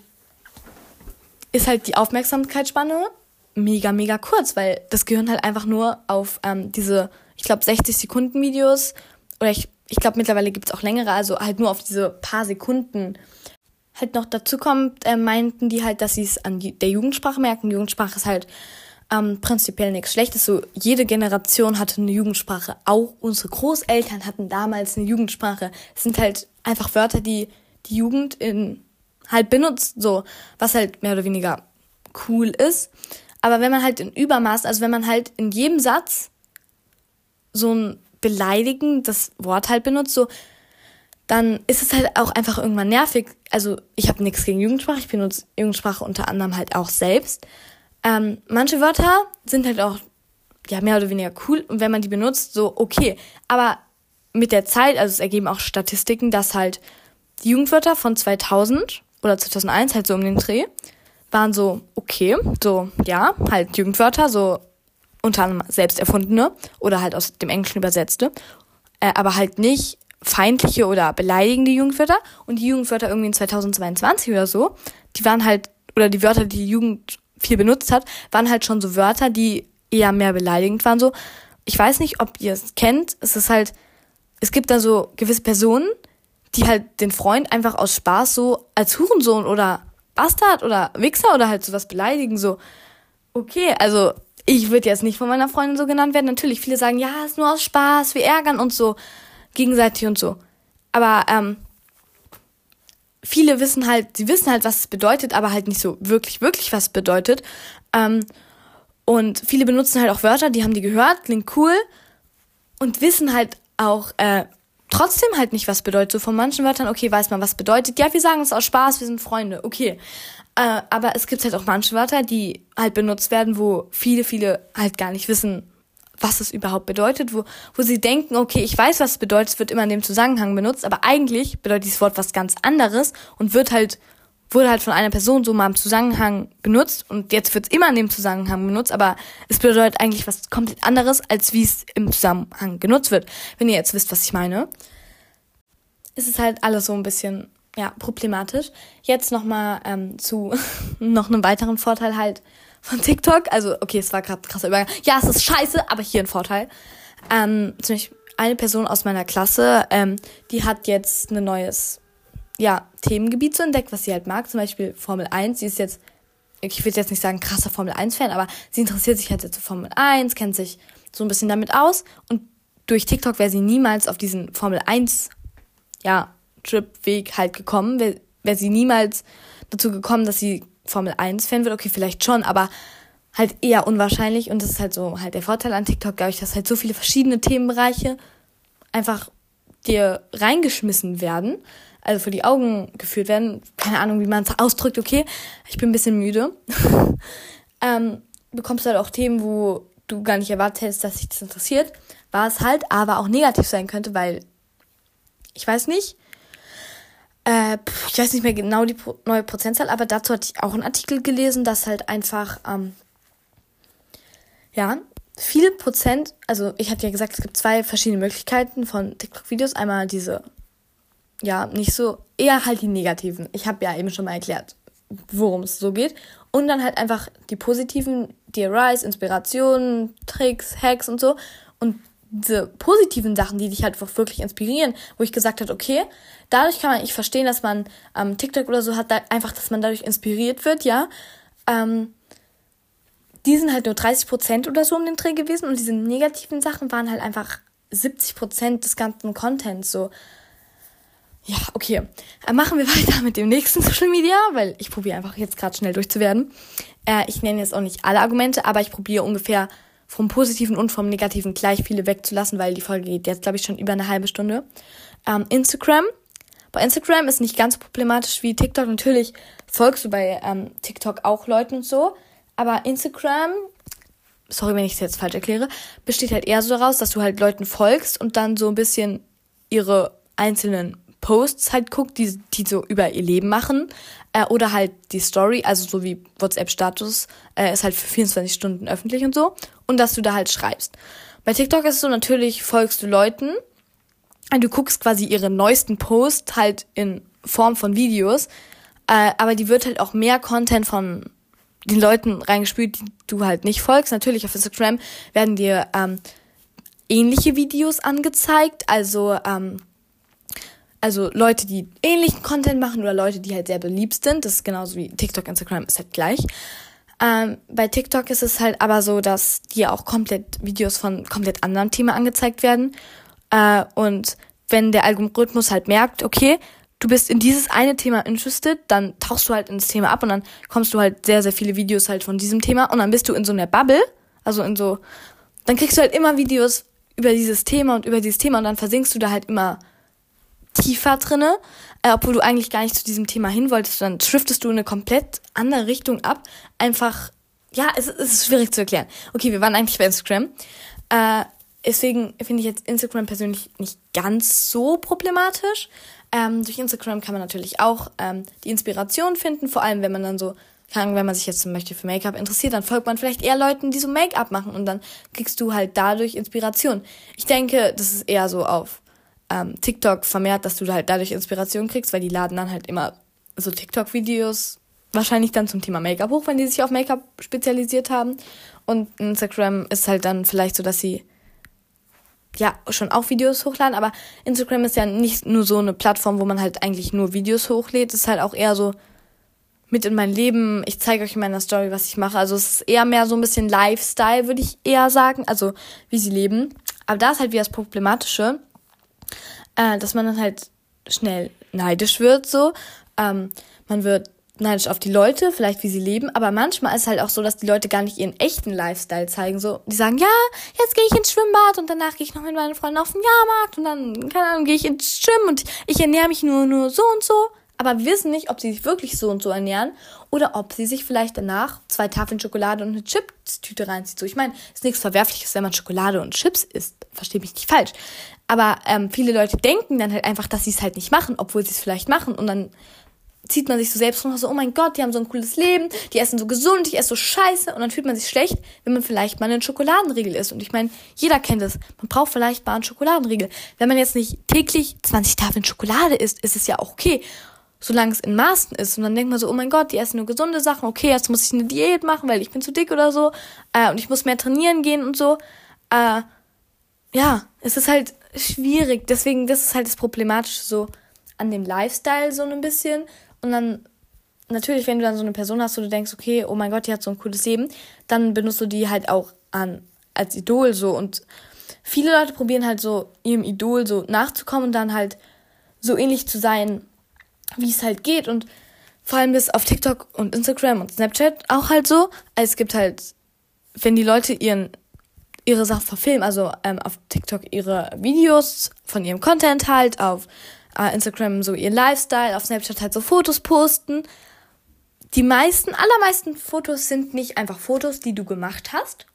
ist halt die Aufmerksamkeitsspanne mega, mega kurz, weil das Gehirn halt einfach nur auf ähm, diese, ich glaube, 60 Sekunden Videos oder ich, ich glaube, mittlerweile gibt es auch längere, also halt nur auf diese paar Sekunden halt noch dazu kommt, äh, meinten die halt, dass sie es an die, der Jugendsprache merken. Jugendsprache ist halt ähm, prinzipiell nichts Schlechtes. So jede Generation hatte eine Jugendsprache. Auch unsere Großeltern hatten damals eine Jugendsprache. Es sind halt einfach Wörter, die die Jugend in halt benutzt, so was halt mehr oder weniger cool ist. Aber wenn man halt in Übermaß, also wenn man halt in jedem Satz so ein beleidigendes Wort halt benutzt, so, dann ist es halt auch einfach irgendwann nervig. Also ich habe nichts gegen Jugendsprache, ich benutze Jugendsprache unter anderem halt auch selbst. Ähm, manche Wörter sind halt auch ja mehr oder weniger cool und wenn man die benutzt, so okay. Aber mit der Zeit, also es ergeben auch Statistiken, dass halt die Jugendwörter von 2000 oder 2001, halt so um den Dreh, waren so okay, so ja, halt Jugendwörter, so unter anderem selbst erfundene oder halt aus dem Englischen übersetzte, äh, aber halt nicht feindliche oder beleidigende Jugendwörter und die Jugendwörter irgendwie in 2022 oder so, die waren halt, oder die Wörter, die die Jugend viel benutzt hat, waren halt schon so Wörter, die eher mehr beleidigend waren, so. Ich weiß nicht, ob ihr es kennt, es ist halt, es gibt da so gewisse Personen, die halt den Freund einfach aus Spaß so als Hurensohn oder Bastard oder Wichser oder halt sowas beleidigen, so. Okay, also ich würde jetzt nicht von meiner Freundin so genannt werden. Natürlich, viele sagen, ja, ist nur aus Spaß, wir ärgern uns so gegenseitig und so. Aber ähm, viele wissen halt, sie wissen halt, was es bedeutet, aber halt nicht so wirklich, wirklich, was es bedeutet. Ähm, und viele benutzen halt auch Wörter, die haben die gehört, klingt cool und wissen halt auch äh, trotzdem halt nicht, was bedeutet. So von manchen Wörtern, okay, weiß man, was bedeutet. Ja, wir sagen es aus Spaß, wir sind Freunde, okay. Äh, aber es gibt halt auch manche Wörter, die halt benutzt werden, wo viele, viele halt gar nicht wissen, was es überhaupt bedeutet, wo, wo sie denken, okay, ich weiß, was es bedeutet, wird immer in dem Zusammenhang benutzt, aber eigentlich bedeutet dieses Wort was ganz anderes und wird halt, wurde halt von einer Person so mal im Zusammenhang benutzt und jetzt wird es immer in dem Zusammenhang benutzt, aber es bedeutet eigentlich was komplett anderes, als wie es im Zusammenhang genutzt wird. Wenn ihr jetzt wisst, was ich meine. ist Es halt alles so ein bisschen, ja, problematisch. Jetzt nochmal ähm, zu noch einem weiteren Vorteil halt von TikTok. Also, okay, es war gerade krasser Übergang. Ja, es ist scheiße, aber hier ein Vorteil. Ähm, zum Beispiel eine Person aus meiner Klasse, ähm, die hat jetzt ein neues, ja, Themengebiet so entdeckt, was sie halt mag. Zum Beispiel Formel 1. Sie ist jetzt, ich will jetzt nicht sagen krasser Formel 1-Fan, aber sie interessiert sich halt jetzt für Formel 1, kennt sich so ein bisschen damit aus. Und durch TikTok wäre sie niemals auf diesen Formel 1, ja, Trip-Weg halt gekommen. Wäre wär sie niemals dazu gekommen, dass sie Formel 1-Fan wird, okay, vielleicht schon, aber halt eher unwahrscheinlich. Und das ist halt so halt der Vorteil an TikTok, glaube ich, dass halt so viele verschiedene Themenbereiche einfach dir reingeschmissen werden, also vor die Augen geführt werden. Keine Ahnung, wie man es ausdrückt, okay, ich bin ein bisschen müde. ähm, bekommst halt auch Themen, wo du gar nicht erwartet hättest, dass sich das interessiert, war es halt, aber auch negativ sein könnte, weil ich weiß nicht, äh, ich weiß nicht mehr genau die neue Prozentzahl, aber dazu hatte ich auch einen Artikel gelesen, dass halt einfach, ähm, ja, viele Prozent, also ich hatte ja gesagt, es gibt zwei verschiedene Möglichkeiten von TikTok-Videos. Einmal diese, ja, nicht so, eher halt die negativen. Ich habe ja eben schon mal erklärt, worum es so geht. Und dann halt einfach die positiven, DRIs, Inspirationen, Tricks, Hacks und so. Und diese positiven Sachen, die dich halt wirklich inspirieren, wo ich gesagt habe, okay, dadurch kann man ich verstehen, dass man ähm, TikTok oder so hat, da, einfach, dass man dadurch inspiriert wird, ja. Ähm, die sind halt nur 30 Prozent oder so um den Dreh gewesen und diese negativen Sachen waren halt einfach 70 Prozent des ganzen Contents, so. Ja, okay. Äh, machen wir weiter mit dem nächsten Social Media, weil ich probiere einfach jetzt gerade schnell durchzuwerden. Äh, ich nenne jetzt auch nicht alle Argumente, aber ich probiere ungefähr vom Positiven und vom Negativen gleich viele wegzulassen, weil die Folge geht jetzt, glaube ich, schon über eine halbe Stunde. Ähm, Instagram. Bei Instagram ist nicht ganz so problematisch wie TikTok. Natürlich folgst du bei ähm, TikTok auch Leuten und so. Aber Instagram, sorry, wenn ich es jetzt falsch erkläre, besteht halt eher so daraus, dass du halt Leuten folgst und dann so ein bisschen ihre einzelnen Posts halt guckt, die, die so über ihr Leben machen. Äh, oder halt die Story, also so wie WhatsApp-Status, äh, ist halt für 24 Stunden öffentlich und so. Und dass du da halt schreibst. Bei TikTok ist es so, natürlich folgst du Leuten. Du guckst quasi ihre neuesten Posts halt in Form von Videos. Äh, aber die wird halt auch mehr Content von den Leuten reingespült, die du halt nicht folgst. Natürlich auf Instagram werden dir ähm, ähnliche Videos angezeigt. Also ähm, also Leute, die ähnlichen Content machen oder Leute, die halt sehr beliebt sind. Das ist genauso wie TikTok, Instagram ist halt gleich. Ähm, bei TikTok ist es halt aber so, dass dir auch komplett Videos von komplett anderen Themen angezeigt werden. Äh, und wenn der Algorithmus halt merkt, okay, du bist in dieses eine Thema interested, dann tauchst du halt ins Thema ab und dann kommst du halt sehr, sehr viele Videos halt von diesem Thema und dann bist du in so einer Bubble, also in so, dann kriegst du halt immer Videos über dieses Thema und über dieses Thema und dann versinkst du da halt immer tiefer drinne, äh, obwohl du eigentlich gar nicht zu diesem Thema hin wolltest, dann driftest du in eine komplett andere Richtung ab. Einfach, ja, es, es ist schwierig zu erklären. Okay, wir waren eigentlich bei Instagram. Äh, deswegen finde ich jetzt Instagram persönlich nicht ganz so problematisch. Ähm, durch Instagram kann man natürlich auch ähm, die Inspiration finden, vor allem wenn man dann so, kann, wenn man sich jetzt zum Beispiel für Make-up interessiert, dann folgt man vielleicht eher Leuten, die so Make-up machen und dann kriegst du halt dadurch Inspiration. Ich denke, das ist eher so auf ähm, TikTok vermehrt, dass du halt dadurch Inspiration kriegst, weil die laden dann halt immer so TikTok-Videos wahrscheinlich dann zum Thema Make-up hoch, wenn die sich auf Make-up spezialisiert haben. Und Instagram ist halt dann vielleicht so, dass sie ja schon auch Videos hochladen, aber Instagram ist ja nicht nur so eine Plattform, wo man halt eigentlich nur Videos hochlädt. Es ist halt auch eher so mit in mein Leben. Ich zeige euch in meiner Story, was ich mache. Also es ist eher mehr so ein bisschen Lifestyle, würde ich eher sagen. Also wie sie leben. Aber da ist halt wieder das Problematische, äh, dass man dann halt schnell neidisch wird, so. Ähm, man wird neidisch auf die Leute, vielleicht wie sie leben, aber manchmal ist es halt auch so, dass die Leute gar nicht ihren echten Lifestyle zeigen. So, die sagen, ja, jetzt gehe ich ins Schwimmbad und danach gehe ich noch mit meinen Freunden auf den Jahrmarkt und dann, keine Ahnung, gehe ich ins Schwimmen und ich ernähre mich nur, nur so und so. Aber wir wissen nicht, ob sie sich wirklich so und so ernähren oder ob sie sich vielleicht danach zwei Tafeln Schokolade und eine Chips-Tüte reinzieht. So, ich meine, ist nichts Verwerfliches, wenn man Schokolade und Chips isst. Verstehe mich nicht falsch. Aber ähm, viele Leute denken dann halt einfach, dass sie es halt nicht machen, obwohl sie es vielleicht machen. Und dann zieht man sich so selbst runter, so, oh mein Gott, die haben so ein cooles Leben, die essen so gesund, ich esse so scheiße. Und dann fühlt man sich schlecht, wenn man vielleicht mal einen Schokoladenriegel isst. Und ich meine, jeder kennt es. Man braucht vielleicht mal einen Schokoladenriegel. Wenn man jetzt nicht täglich 20 Tafeln Schokolade isst, ist es ja auch okay. Solange es in Maßen ist. Und dann denkt man so, oh mein Gott, die essen nur gesunde Sachen. Okay, jetzt muss ich eine Diät machen, weil ich bin zu dick oder so. Äh, und ich muss mehr trainieren gehen und so. Äh, ja, es ist halt schwierig. Deswegen, das ist halt das Problematische so an dem Lifestyle so ein bisschen und dann, natürlich, wenn du dann so eine Person hast, wo du denkst, okay, oh mein Gott, die hat so ein cooles Leben, dann benutzt du die halt auch an, als Idol so. Und viele Leute probieren halt so ihrem Idol so nachzukommen und dann halt so ähnlich zu sein, wie es halt geht. Und vor allem das auf TikTok und Instagram und Snapchat auch halt so. Also es gibt halt, wenn die Leute ihren ihre Sachen verfilmen, also ähm, auf TikTok ihre Videos von ihrem Content halt, auf äh, Instagram so ihr Lifestyle, auf Snapchat halt so Fotos posten. Die meisten, allermeisten Fotos sind nicht einfach Fotos, die du gemacht hast,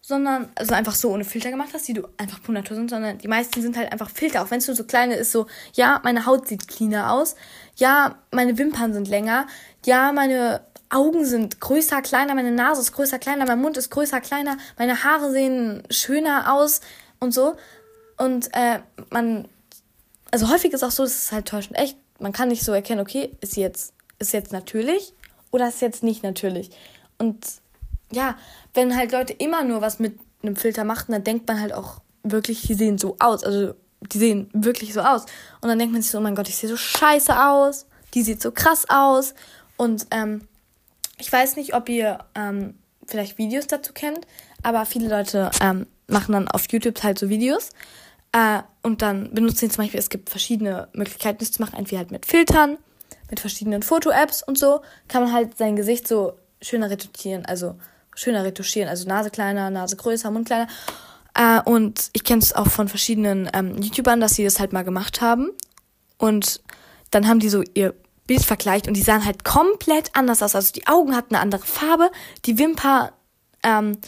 sondern also einfach so ohne Filter gemacht hast, die du einfach pur Natur sind, sondern die meisten sind halt einfach Filter, auch wenn es nur so kleine ist, so, ja, meine Haut sieht cleaner aus, ja, meine Wimpern sind länger, ja, meine Augen sind größer, kleiner, meine Nase ist größer, kleiner, mein Mund ist größer, kleiner, meine Haare sehen schöner aus und so. Und äh, man also häufig ist auch so, das ist halt täuschend echt. Man kann nicht so erkennen, okay, ist jetzt, ist jetzt natürlich oder ist jetzt nicht natürlich. Und ja, wenn halt Leute immer nur was mit einem Filter machen, dann denkt man halt auch wirklich, die sehen so aus. Also die sehen wirklich so aus. Und dann denkt man sich so, oh mein Gott, ich sehe so scheiße aus. Die sieht so krass aus. Und ähm, ich weiß nicht, ob ihr ähm, vielleicht Videos dazu kennt, aber viele Leute ähm, machen dann auf YouTube halt so Videos. Äh, und dann benutzen sie zum Beispiel, es gibt verschiedene Möglichkeiten, das zu machen, entweder halt mit Filtern, mit verschiedenen Foto-Apps und so, kann man halt sein Gesicht so schöner retuschieren, also schöner retuschieren, also Nase kleiner, Nase größer, Mund kleiner. Äh, und ich kenne es auch von verschiedenen ähm, YouTubern, dass sie das halt mal gemacht haben. Und dann haben die so ihr Bild vergleicht und die sahen halt komplett anders aus. Also die Augen hatten eine andere Farbe, die Wimper ähm,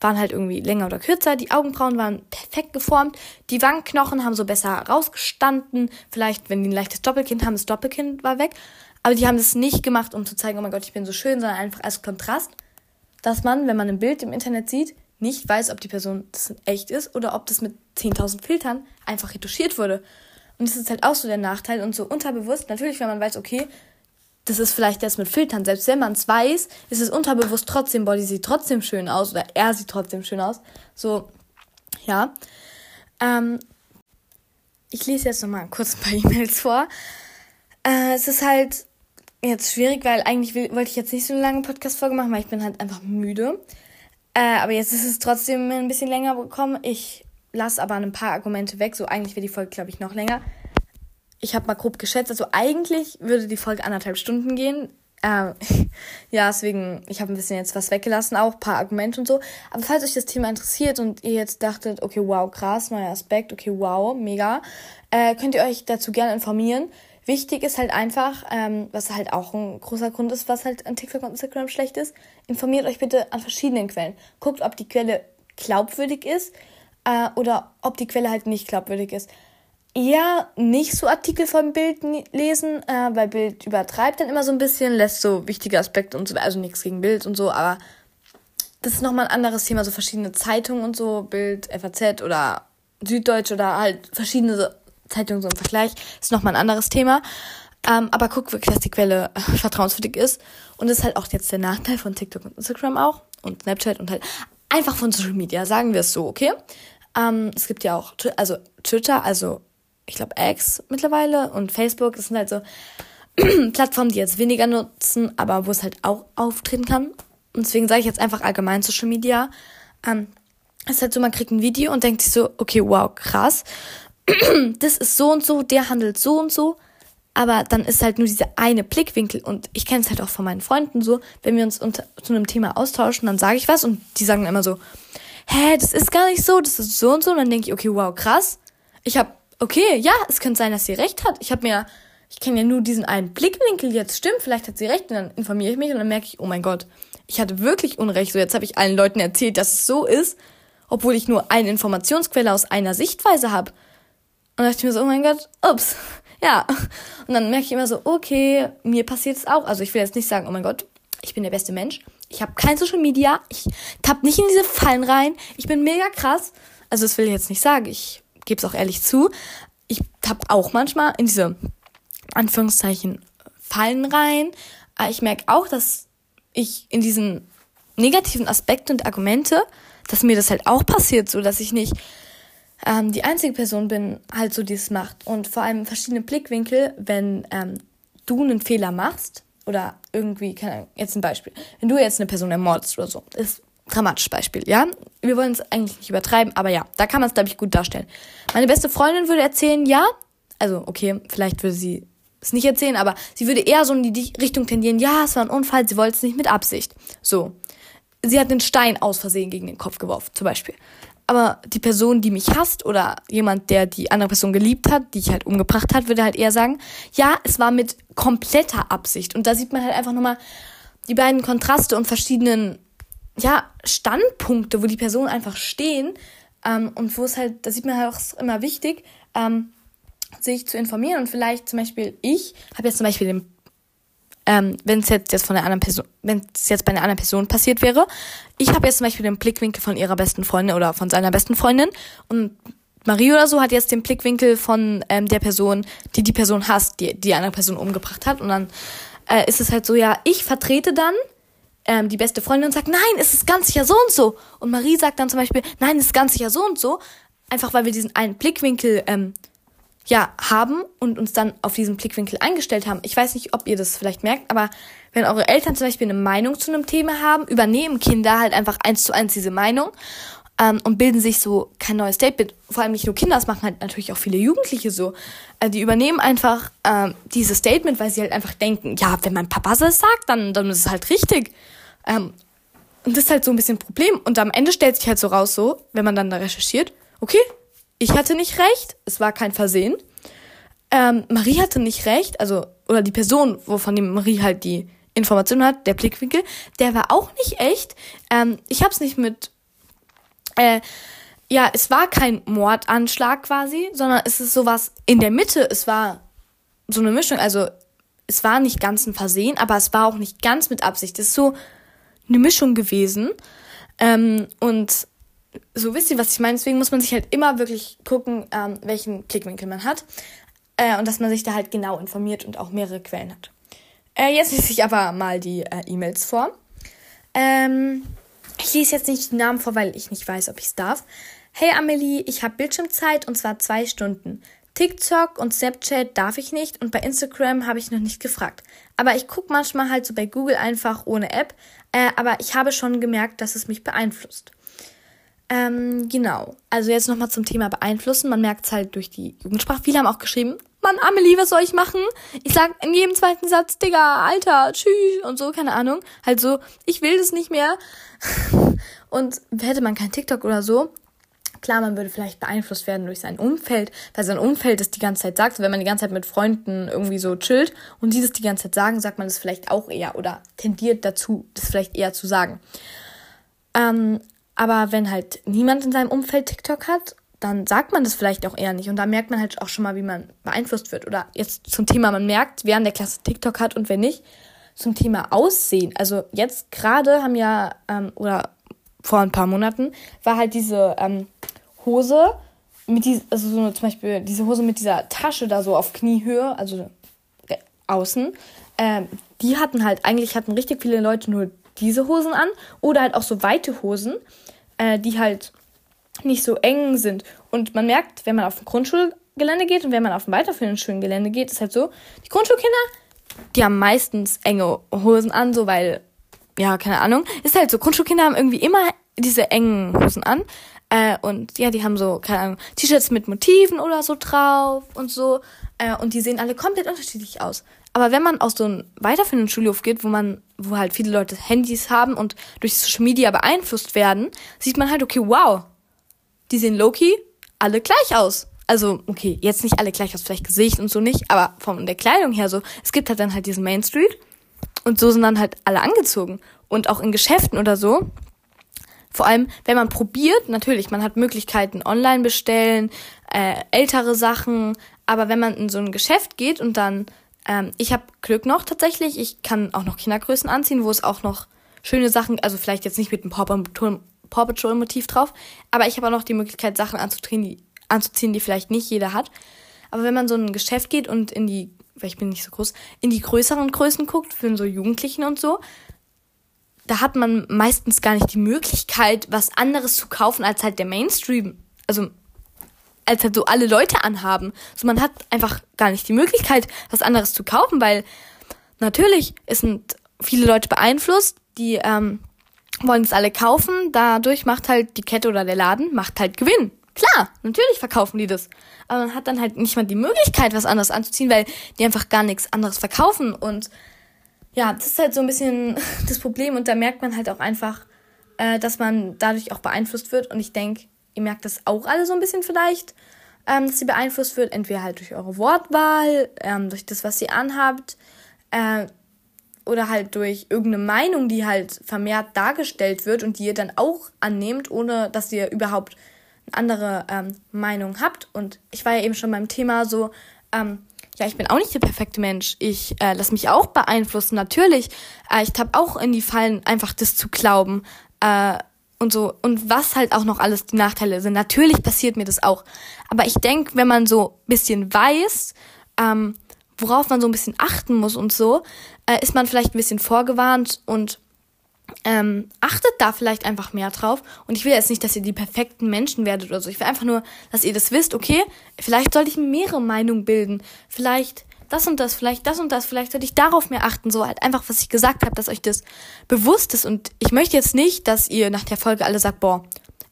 waren halt irgendwie länger oder kürzer, die Augenbrauen waren perfekt geformt, die Wangenknochen haben so besser rausgestanden, vielleicht wenn die ein leichtes Doppelkind haben, das Doppelkind war weg, aber die haben das nicht gemacht, um zu zeigen, oh mein Gott, ich bin so schön, sondern einfach als Kontrast, dass man, wenn man ein Bild im Internet sieht, nicht weiß, ob die Person das echt ist oder ob das mit 10.000 Filtern einfach retuschiert wurde. Und das ist halt auch so der Nachteil und so unterbewusst. Natürlich, wenn man weiß, okay, das ist vielleicht das mit Filtern. Selbst wenn man es weiß, ist es unterbewusst trotzdem, Body sieht trotzdem schön aus oder er sieht trotzdem schön aus. So, ja. Ähm, ich lese jetzt nochmal kurz ein paar E-Mails vor. Äh, es ist halt jetzt schwierig, weil eigentlich will, wollte ich jetzt nicht so eine lange Podcast-Folge machen, weil ich bin halt einfach müde. Äh, aber jetzt ist es trotzdem ein bisschen länger gekommen. Ich lasse aber ein paar Argumente weg. So eigentlich wäre die Folge, glaube ich, noch länger ich habe mal grob geschätzt, also eigentlich würde die Folge anderthalb Stunden gehen. Ähm, ja, deswegen, ich habe ein bisschen jetzt was weggelassen, auch ein paar Argumente und so. Aber falls euch das Thema interessiert und ihr jetzt dachtet, okay, wow, krass, neuer Aspekt, okay, wow, mega, äh, könnt ihr euch dazu gerne informieren. Wichtig ist halt einfach, ähm, was halt auch ein großer Grund ist, was halt an TikTok und Instagram schlecht ist, informiert euch bitte an verschiedenen Quellen. Guckt, ob die Quelle glaubwürdig ist äh, oder ob die Quelle halt nicht glaubwürdig ist eher nicht so Artikel vom Bild lesen, äh, weil Bild übertreibt dann immer so ein bisschen, lässt so wichtige Aspekte und so, also nichts gegen Bild und so, aber das ist nochmal ein anderes Thema, so verschiedene Zeitungen und so, Bild, FAZ oder Süddeutsch oder halt verschiedene Zeitungen so im Vergleich, ist nochmal ein anderes Thema. Ähm, aber guck wirklich, dass die Quelle vertrauenswürdig ist. Und das ist halt auch jetzt der Nachteil von TikTok und Instagram auch und Snapchat und halt einfach von Social Media, sagen wir es so, okay? Ähm, es gibt ja auch, also Twitter, also ich glaube X mittlerweile und Facebook, das sind halt so Plattformen, die jetzt weniger nutzen, aber wo es halt auch auftreten kann. Und deswegen sage ich jetzt einfach allgemein Social Media. Ähm, es ist halt so, man kriegt ein Video und denkt sich so, okay, wow, krass. das ist so und so, der handelt so und so. Aber dann ist halt nur dieser eine Blickwinkel und ich kenne es halt auch von meinen Freunden so, wenn wir uns unter, zu einem Thema austauschen, dann sage ich was und die sagen immer so, hä, das ist gar nicht so, das ist so und so. Und dann denke ich, okay, wow, krass. Ich habe, okay, ja, es könnte sein, dass sie recht hat. Ich habe mir, ich kenne ja nur diesen einen Blickwinkel jetzt, stimmt, vielleicht hat sie recht. Und dann informiere ich mich und dann merke ich, oh mein Gott, ich hatte wirklich Unrecht. So, jetzt habe ich allen Leuten erzählt, dass es so ist, obwohl ich nur eine Informationsquelle aus einer Sichtweise habe. Und dachte ich mir so, oh mein Gott, ups. Ja. Und dann merke ich immer so, okay, mir passiert es auch. Also ich will jetzt nicht sagen, oh mein Gott, ich bin der beste Mensch. Ich habe kein Social Media. Ich tapp nicht in diese Fallen rein. Ich bin mega krass. Also das will ich jetzt nicht sagen. Ich gebe es auch ehrlich zu. Ich tapp auch manchmal in diese Anführungszeichen Fallen rein. Aber ich merke auch, dass ich in diesen negativen Aspekte und Argumente, dass mir das halt auch passiert, so dass ich nicht ähm, die einzige Person bin, halt so, die es macht. Und vor allem verschiedene Blickwinkel, wenn ähm, du einen Fehler machst oder irgendwie, keine Ahnung, jetzt ein Beispiel. Wenn du jetzt eine Person ermordest oder so, ist dramatisches Beispiel, ja? Wir wollen es eigentlich nicht übertreiben, aber ja, da kann man es, glaube ich, gut darstellen. Meine beste Freundin würde erzählen, ja, also okay, vielleicht würde sie es nicht erzählen, aber sie würde eher so in die Richtung tendieren, ja, es war ein Unfall, sie wollte es nicht mit Absicht. So. Sie hat einen Stein aus Versehen gegen den Kopf geworfen, zum Beispiel. Aber die Person, die mich hasst oder jemand, der die andere Person geliebt hat, die ich halt umgebracht hat, würde halt eher sagen, ja, es war mit kompletter Absicht. Und da sieht man halt einfach nochmal die beiden Kontraste und verschiedenen, ja, Standpunkte, wo die Personen einfach stehen. Ähm, und wo es halt, da sieht man halt auch immer wichtig, ähm, sich zu informieren. Und vielleicht zum Beispiel, ich habe jetzt zum Beispiel den ähm, wenn es jetzt, jetzt von der anderen Person, wenn es jetzt bei einer anderen Person passiert wäre. Ich habe jetzt zum Beispiel den Blickwinkel von ihrer besten Freundin oder von seiner besten Freundin und Marie oder so hat jetzt den Blickwinkel von ähm, der Person, die die Person hasst, die die andere Person umgebracht hat. Und dann äh, ist es halt so, ja, ich vertrete dann ähm, die beste Freundin und sagt, nein, es ist ganz sicher so und so. Und Marie sagt dann zum Beispiel, nein, es ist ganz sicher so und so. Einfach weil wir diesen einen Blickwinkel ähm, ja, haben und uns dann auf diesen Blickwinkel eingestellt haben. Ich weiß nicht, ob ihr das vielleicht merkt, aber wenn eure Eltern zum Beispiel eine Meinung zu einem Thema haben, übernehmen Kinder halt einfach eins zu eins diese Meinung ähm, und bilden sich so kein neues Statement. Vor allem nicht nur Kinder, das machen halt natürlich auch viele Jugendliche so. Äh, die übernehmen einfach ähm, dieses Statement, weil sie halt einfach denken, ja, wenn mein Papa das sagt, dann, dann ist es halt richtig. Ähm, und das ist halt so ein bisschen ein Problem. Und am Ende stellt sich halt so raus, so, wenn man dann da recherchiert, okay, ich hatte nicht recht, es war kein Versehen. Ähm, Marie hatte nicht recht, also, oder die Person, wovon die Marie halt die Information hat, der Blickwinkel, der war auch nicht echt. Ähm, ich hab's nicht mit, äh, ja, es war kein Mordanschlag quasi, sondern es ist sowas in der Mitte. Es war so eine Mischung, also es war nicht ganz ein Versehen, aber es war auch nicht ganz mit Absicht. Es ist so eine Mischung gewesen. Ähm, und so wisst ihr, was ich meine. Deswegen muss man sich halt immer wirklich gucken, ähm, welchen Blickwinkel man hat. Äh, und dass man sich da halt genau informiert und auch mehrere Quellen hat. Äh, jetzt lese ich aber mal die äh, E-Mails vor. Ähm, ich lese jetzt nicht die Namen vor, weil ich nicht weiß, ob ich es darf. Hey Amelie, ich habe Bildschirmzeit und zwar zwei Stunden. TikTok und Snapchat darf ich nicht und bei Instagram habe ich noch nicht gefragt. Aber ich gucke manchmal halt so bei Google einfach ohne App. Äh, aber ich habe schon gemerkt, dass es mich beeinflusst. Ähm, genau. Also jetzt nochmal zum Thema beeinflussen. Man merkt es halt durch die Jugendsprache. Viele haben auch geschrieben, Mann, Amelie, was soll ich machen? Ich sag in jedem zweiten Satz, Digga, Alter, tschüss und so, keine Ahnung. Halt so, ich will das nicht mehr. Und hätte man kein TikTok oder so, klar, man würde vielleicht beeinflusst werden durch sein Umfeld, weil sein Umfeld das die ganze Zeit sagt. Wenn man die ganze Zeit mit Freunden irgendwie so chillt und die das die ganze Zeit sagen, sagt man das vielleicht auch eher oder tendiert dazu, das vielleicht eher zu sagen. Ähm, aber wenn halt niemand in seinem Umfeld TikTok hat, dann sagt man das vielleicht auch eher nicht. Und da merkt man halt auch schon mal, wie man beeinflusst wird. Oder jetzt zum Thema, man merkt, wer an der Klasse TikTok hat und wer nicht. Zum Thema Aussehen. Also jetzt gerade haben ja, ähm, oder vor ein paar Monaten, war halt diese ähm, Hose mit die, also so zum Beispiel diese Hose mit dieser Tasche da so auf Kniehöhe, also äh, außen, ähm, die hatten halt, eigentlich hatten richtig viele Leute nur diese Hosen an oder halt auch so weite Hosen, äh, die halt nicht so eng sind. Und man merkt, wenn man auf ein Grundschulgelände geht und wenn man auf ein weiterführenden Schulengelände geht, ist halt so, die Grundschulkinder, die haben meistens enge Hosen an, so weil, ja, keine Ahnung, ist halt so, Grundschulkinder haben irgendwie immer diese engen Hosen an. Äh, und ja, die haben so, keine Ahnung, T-Shirts mit Motiven oder so drauf und so. Äh, und die sehen alle komplett unterschiedlich aus. Aber wenn man aus so einem weiterführenden Schulhof geht, wo man, wo halt viele Leute Handys haben und durch Social Media beeinflusst werden, sieht man halt, okay, wow, die sehen Loki alle gleich aus. Also, okay, jetzt nicht alle gleich aus, vielleicht Gesicht und so nicht, aber von der Kleidung her so. Es gibt halt dann halt diesen Main Street und so sind dann halt alle angezogen. Und auch in Geschäften oder so. Vor allem, wenn man probiert, natürlich, man hat Möglichkeiten online bestellen, äh, ältere Sachen, aber wenn man in so ein Geschäft geht und dann, ähm, ich habe Glück noch tatsächlich, ich kann auch noch Kindergrößen anziehen, wo es auch noch schöne Sachen, also vielleicht jetzt nicht mit dem Paw Paw Patrol Motiv drauf. Aber ich habe auch noch die Möglichkeit, Sachen anzuziehen die, anzuziehen, die vielleicht nicht jeder hat. Aber wenn man so in ein Geschäft geht und in die, weil ich bin nicht so groß, in die größeren Größen guckt, für so Jugendlichen und so, da hat man meistens gar nicht die Möglichkeit, was anderes zu kaufen als halt der Mainstream. Also, als halt so alle Leute anhaben. So, man hat einfach gar nicht die Möglichkeit, was anderes zu kaufen, weil natürlich sind viele Leute beeinflusst, die ähm, wollen es alle kaufen. Dadurch macht halt die Kette oder der Laden macht halt Gewinn. Klar, natürlich verkaufen die das. Aber man hat dann halt nicht mal die Möglichkeit, was anderes anzuziehen, weil die einfach gar nichts anderes verkaufen. Und ja, das ist halt so ein bisschen das Problem. Und da merkt man halt auch einfach, äh, dass man dadurch auch beeinflusst wird. Und ich denke, ihr merkt das auch alle so ein bisschen vielleicht, ähm, dass sie beeinflusst wird. Entweder halt durch eure Wortwahl, ähm, durch das, was ihr anhabt. Äh, oder halt durch irgendeine Meinung, die halt vermehrt dargestellt wird und die ihr dann auch annehmt, ohne dass ihr überhaupt eine andere ähm, Meinung habt. Und ich war ja eben schon beim Thema so, ähm, ja, ich bin auch nicht der perfekte Mensch. Ich äh, lasse mich auch beeinflussen, natürlich. Äh, ich tapp auch in die Fallen, einfach das zu glauben. Äh, und so. Und was halt auch noch alles die Nachteile sind. Natürlich passiert mir das auch. Aber ich denke, wenn man so ein bisschen weiß, ähm, worauf man so ein bisschen achten muss und so, äh, ist man vielleicht ein bisschen vorgewarnt und ähm, achtet da vielleicht einfach mehr drauf. Und ich will jetzt nicht, dass ihr die perfekten Menschen werdet oder so. Ich will einfach nur, dass ihr das wisst, okay, vielleicht sollte ich mehrere Meinungen bilden. Vielleicht das und das, vielleicht das und das, vielleicht sollte ich darauf mehr achten. So halt einfach, was ich gesagt habe, dass euch das bewusst ist. Und ich möchte jetzt nicht, dass ihr nach der Folge alle sagt, boah,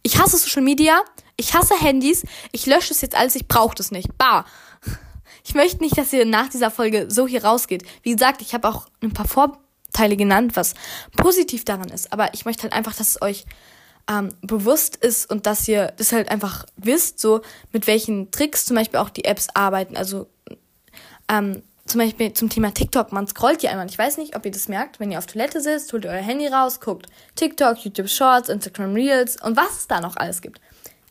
ich hasse Social Media, ich hasse Handys, ich lösche es jetzt alles, ich brauche das nicht. Bah. Ich möchte nicht, dass ihr nach dieser Folge so hier rausgeht. Wie gesagt, ich habe auch ein paar Vorteile genannt, was positiv daran ist. Aber ich möchte halt einfach, dass es euch ähm, bewusst ist und dass ihr das halt einfach wisst, so mit welchen Tricks zum Beispiel auch die Apps arbeiten. Also ähm, zum Beispiel zum Thema TikTok, man scrollt hier einmal. Ich weiß nicht, ob ihr das merkt. Wenn ihr auf Toilette sitzt, holt ihr euer Handy raus, guckt TikTok, YouTube Shorts, Instagram Reels und was es da noch alles gibt.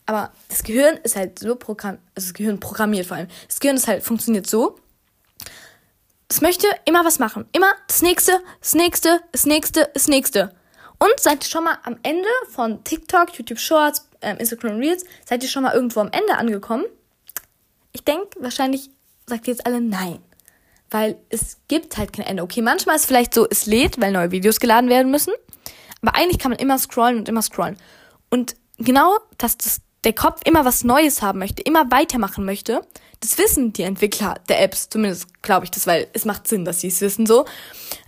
Aber das Gehirn ist halt so programmiert, also das Gehirn programmiert vor allem. Das Gehirn ist halt, funktioniert so. Es möchte immer was machen. Immer das nächste, das nächste, das nächste, das nächste. Und seid ihr schon mal am Ende von TikTok, YouTube Shorts, ähm, Instagram Reels, seid ihr schon mal irgendwo am Ende angekommen? Ich denke, wahrscheinlich sagt jetzt alle nein. Weil es gibt halt kein Ende. Okay, manchmal ist es vielleicht so, es lädt, weil neue Videos geladen werden müssen. Aber eigentlich kann man immer scrollen und immer scrollen. Und genau, dass das der Kopf immer was Neues haben möchte, immer weitermachen möchte. Das wissen die Entwickler der Apps, zumindest glaube ich das, weil es macht Sinn, dass sie es wissen so.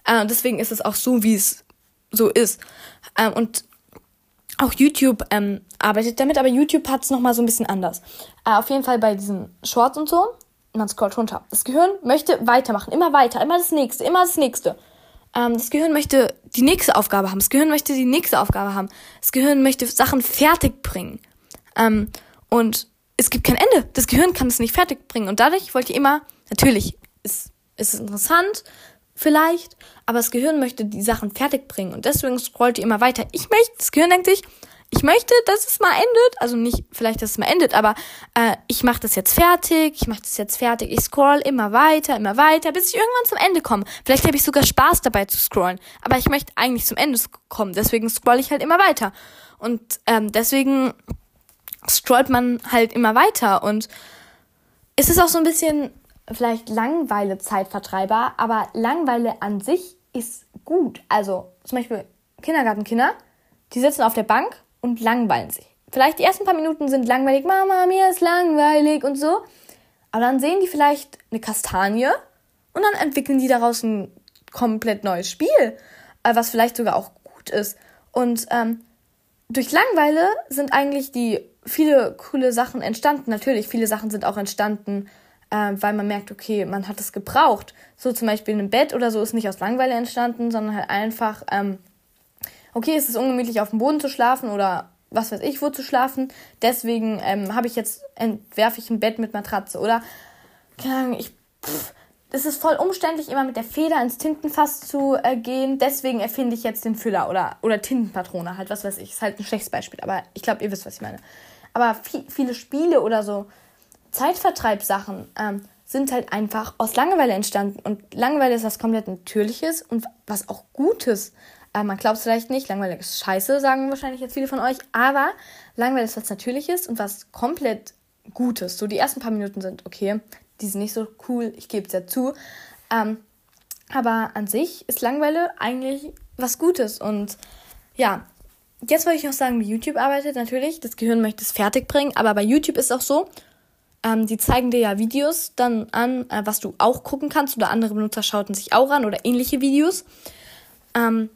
Äh, deswegen ist es auch so, wie es so ist. Ähm, und auch YouTube ähm, arbeitet damit, aber YouTube hat es nochmal so ein bisschen anders. Äh, auf jeden Fall bei diesen Shorts und so, man scrollt runter. Das Gehirn möchte weitermachen, immer weiter, immer das nächste, immer das nächste. Ähm, das Gehirn möchte die nächste Aufgabe haben. Das Gehirn möchte die nächste Aufgabe haben. Das Gehirn möchte Sachen fertig bringen. Ähm, und es gibt kein Ende. Das Gehirn kann es nicht fertig bringen. Und dadurch wollt ihr immer, natürlich ist, ist es interessant, vielleicht, aber das Gehirn möchte die Sachen fertig bringen. Und deswegen scrollt ihr immer weiter. Ich möchte, das Gehirn denkt sich, ich möchte, dass es mal endet. Also nicht vielleicht, dass es mal endet, aber äh, ich mache das jetzt fertig, ich mache das jetzt fertig. Ich scroll immer weiter, immer weiter, bis ich irgendwann zum Ende komme. Vielleicht habe ich sogar Spaß dabei zu scrollen, aber ich möchte eigentlich zum Ende kommen. Deswegen scroll ich halt immer weiter. Und ähm, deswegen scrollt man halt immer weiter. Und es ist auch so ein bisschen vielleicht Langweile Zeitvertreiber, aber Langweile an sich ist gut. Also zum Beispiel Kindergartenkinder, die sitzen auf der Bank und langweilen sich. Vielleicht die ersten paar Minuten sind langweilig, Mama, mir ist langweilig und so. Aber dann sehen die vielleicht eine Kastanie und dann entwickeln die daraus ein komplett neues Spiel, äh, was vielleicht sogar auch gut ist. Und ähm, durch Langweile sind eigentlich die viele coole Sachen entstanden. Natürlich, viele Sachen sind auch entstanden, äh, weil man merkt, okay, man hat es gebraucht. So zum Beispiel ein Bett oder so ist nicht aus Langweile entstanden, sondern halt einfach, ähm, okay, es ist ungemütlich auf dem Boden zu schlafen oder was weiß ich, wo zu schlafen. Deswegen ähm, habe ich jetzt, entwerfe ich ein Bett mit Matratze. Oder, keine Ahnung, ich, pff, es ist voll umständlich, immer mit der Feder ins Tintenfass zu äh, gehen. Deswegen erfinde ich jetzt den Füller oder, oder Tintenpatrone, halt, was weiß ich. Ist halt ein schlechtes Beispiel, aber ich glaube, ihr wisst, was ich meine. Aber viel, viele Spiele oder so Zeitvertreibsachen ähm, sind halt einfach aus Langeweile entstanden. Und Langeweile ist was komplett Natürliches und was auch Gutes. Äh, man glaubt es vielleicht nicht, Langeweile ist scheiße, sagen wahrscheinlich jetzt viele von euch. Aber Langeweile ist was Natürliches und was komplett Gutes. So die ersten paar Minuten sind okay, die sind nicht so cool, ich gebe es ja zu. Ähm, aber an sich ist Langeweile eigentlich was Gutes. Und ja, jetzt wollte ich noch sagen, wie YouTube arbeitet. Natürlich, das Gehirn möchte es fertig bringen, aber bei YouTube ist es auch so, ähm, die zeigen dir ja Videos dann an, äh, was du auch gucken kannst oder andere Benutzer schauten sich auch an oder ähnliche Videos. Ähm,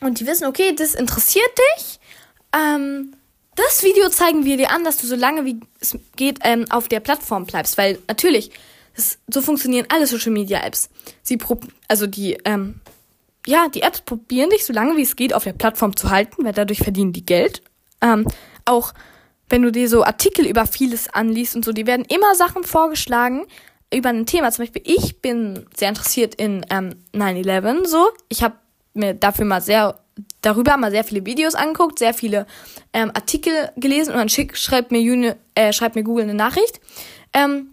und die wissen, okay, das interessiert dich. Ähm, das Video zeigen wir dir an, dass du so lange wie es geht ähm, auf der Plattform bleibst, weil natürlich, das, so funktionieren alle Social Media Apps. Sie also die ähm, ja, die Apps probieren dich so lange wie es geht auf der Plattform zu halten, weil dadurch verdienen die Geld. Ähm, auch wenn du dir so Artikel über vieles anliest und so, die werden immer Sachen vorgeschlagen über ein Thema. Zum Beispiel, ich bin sehr interessiert in ähm, 9-11 so. Ich habe mir dafür mal sehr darüber mal sehr viele Videos angeguckt, sehr viele ähm, Artikel gelesen und dann schick, schreibt mir, Juni, äh, schreibt mir Google eine Nachricht. Ähm,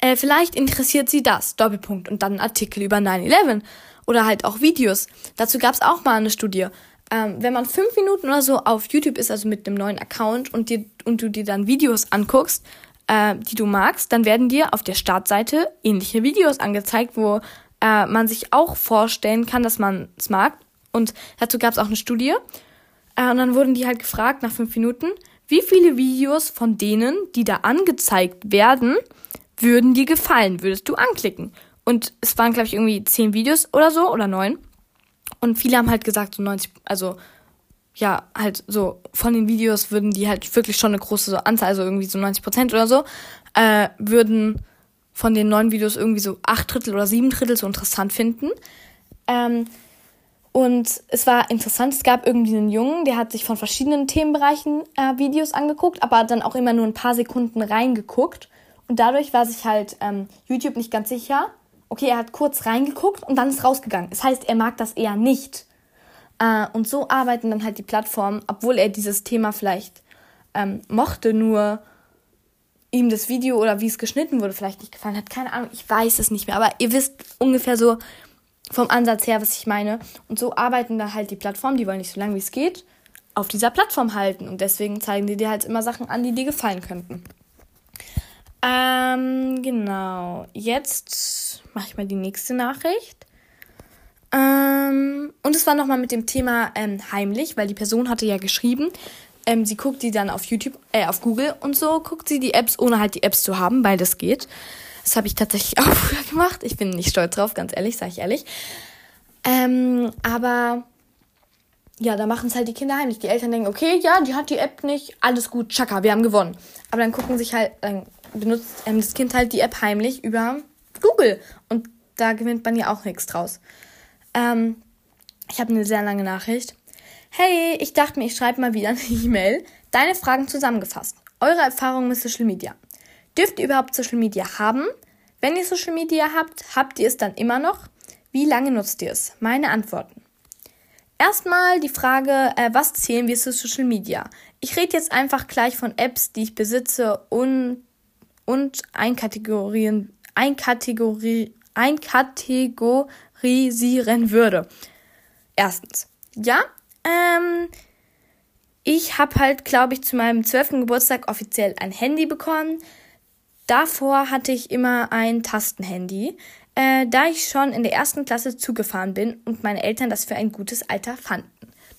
äh, vielleicht interessiert sie das, Doppelpunkt, und dann ein Artikel über 9-11 oder halt auch Videos. Dazu gab es auch mal eine Studie. Ähm, wenn man fünf Minuten oder so auf YouTube ist, also mit einem neuen Account und, dir, und du dir dann Videos anguckst, äh, die du magst, dann werden dir auf der Startseite ähnliche Videos angezeigt, wo äh, man sich auch vorstellen kann, dass man es mag. Und dazu gab es auch eine Studie. Äh, und dann wurden die halt gefragt nach fünf Minuten, wie viele Videos von denen, die da angezeigt werden, würden dir gefallen, würdest du anklicken? Und es waren, glaube ich, irgendwie zehn Videos oder so oder neun. Und viele haben halt gesagt, so 90, also ja, halt so von den Videos würden die halt wirklich schon eine große Anzahl, also irgendwie so 90 Prozent oder so, äh, würden von den neun Videos irgendwie so acht Drittel oder sieben Drittel so interessant finden. Ähm, und es war interessant, es gab irgendwie einen Jungen, der hat sich von verschiedenen Themenbereichen äh, Videos angeguckt, aber dann auch immer nur ein paar Sekunden reingeguckt. Und dadurch war sich halt ähm, YouTube nicht ganz sicher, okay, er hat kurz reingeguckt und dann ist rausgegangen. Das heißt, er mag das eher nicht. Äh, und so arbeiten dann halt die Plattformen, obwohl er dieses Thema vielleicht ähm, mochte, nur ihm das Video oder wie es geschnitten wurde vielleicht nicht gefallen hat. Keine Ahnung, ich weiß es nicht mehr. Aber ihr wisst ungefähr so vom Ansatz her, was ich meine. Und so arbeiten da halt die Plattformen, die wollen nicht so lange wie es geht, auf dieser Plattform halten. Und deswegen zeigen die dir halt immer Sachen an, die dir gefallen könnten. Ähm, genau. Jetzt mache ich mal die nächste Nachricht. Ähm, und es war nochmal mit dem Thema ähm, heimlich, weil die Person hatte ja geschrieben, ähm, sie guckt die dann auf YouTube, äh, auf Google und so guckt sie die Apps, ohne halt die Apps zu haben, weil das geht. Das habe ich tatsächlich auch früher gemacht. Ich bin nicht stolz drauf, ganz ehrlich, sage ich ehrlich. Ähm, aber ja, da machen es halt die Kinder heimlich. Die Eltern denken, okay, ja, die hat die App nicht, alles gut, tschakka, wir haben gewonnen. Aber dann gucken sich halt, dann benutzt ähm, das Kind halt die App heimlich über Google. Und da gewinnt man ja auch nichts draus. Ähm, ich habe eine sehr lange Nachricht. Hey, ich dachte mir, ich schreibe mal wieder eine E-Mail. Deine Fragen zusammengefasst. Eure Erfahrungen mit Social Media. Dürft ihr überhaupt Social Media haben? Wenn ihr Social Media habt, habt ihr es dann immer noch? Wie lange nutzt ihr es? Meine Antworten. Erstmal die Frage, äh, was zählen wir zu Social Media? Ich rede jetzt einfach gleich von Apps, die ich besitze und, und einkategorien, einkategorie, einkategorisieren würde. Erstens, ja, ähm, ich habe halt, glaube ich, zu meinem 12. Geburtstag offiziell ein Handy bekommen. Davor hatte ich immer ein Tastenhandy, äh, da ich schon in der ersten Klasse zugefahren bin und meine Eltern das für ein gutes Alter fanden.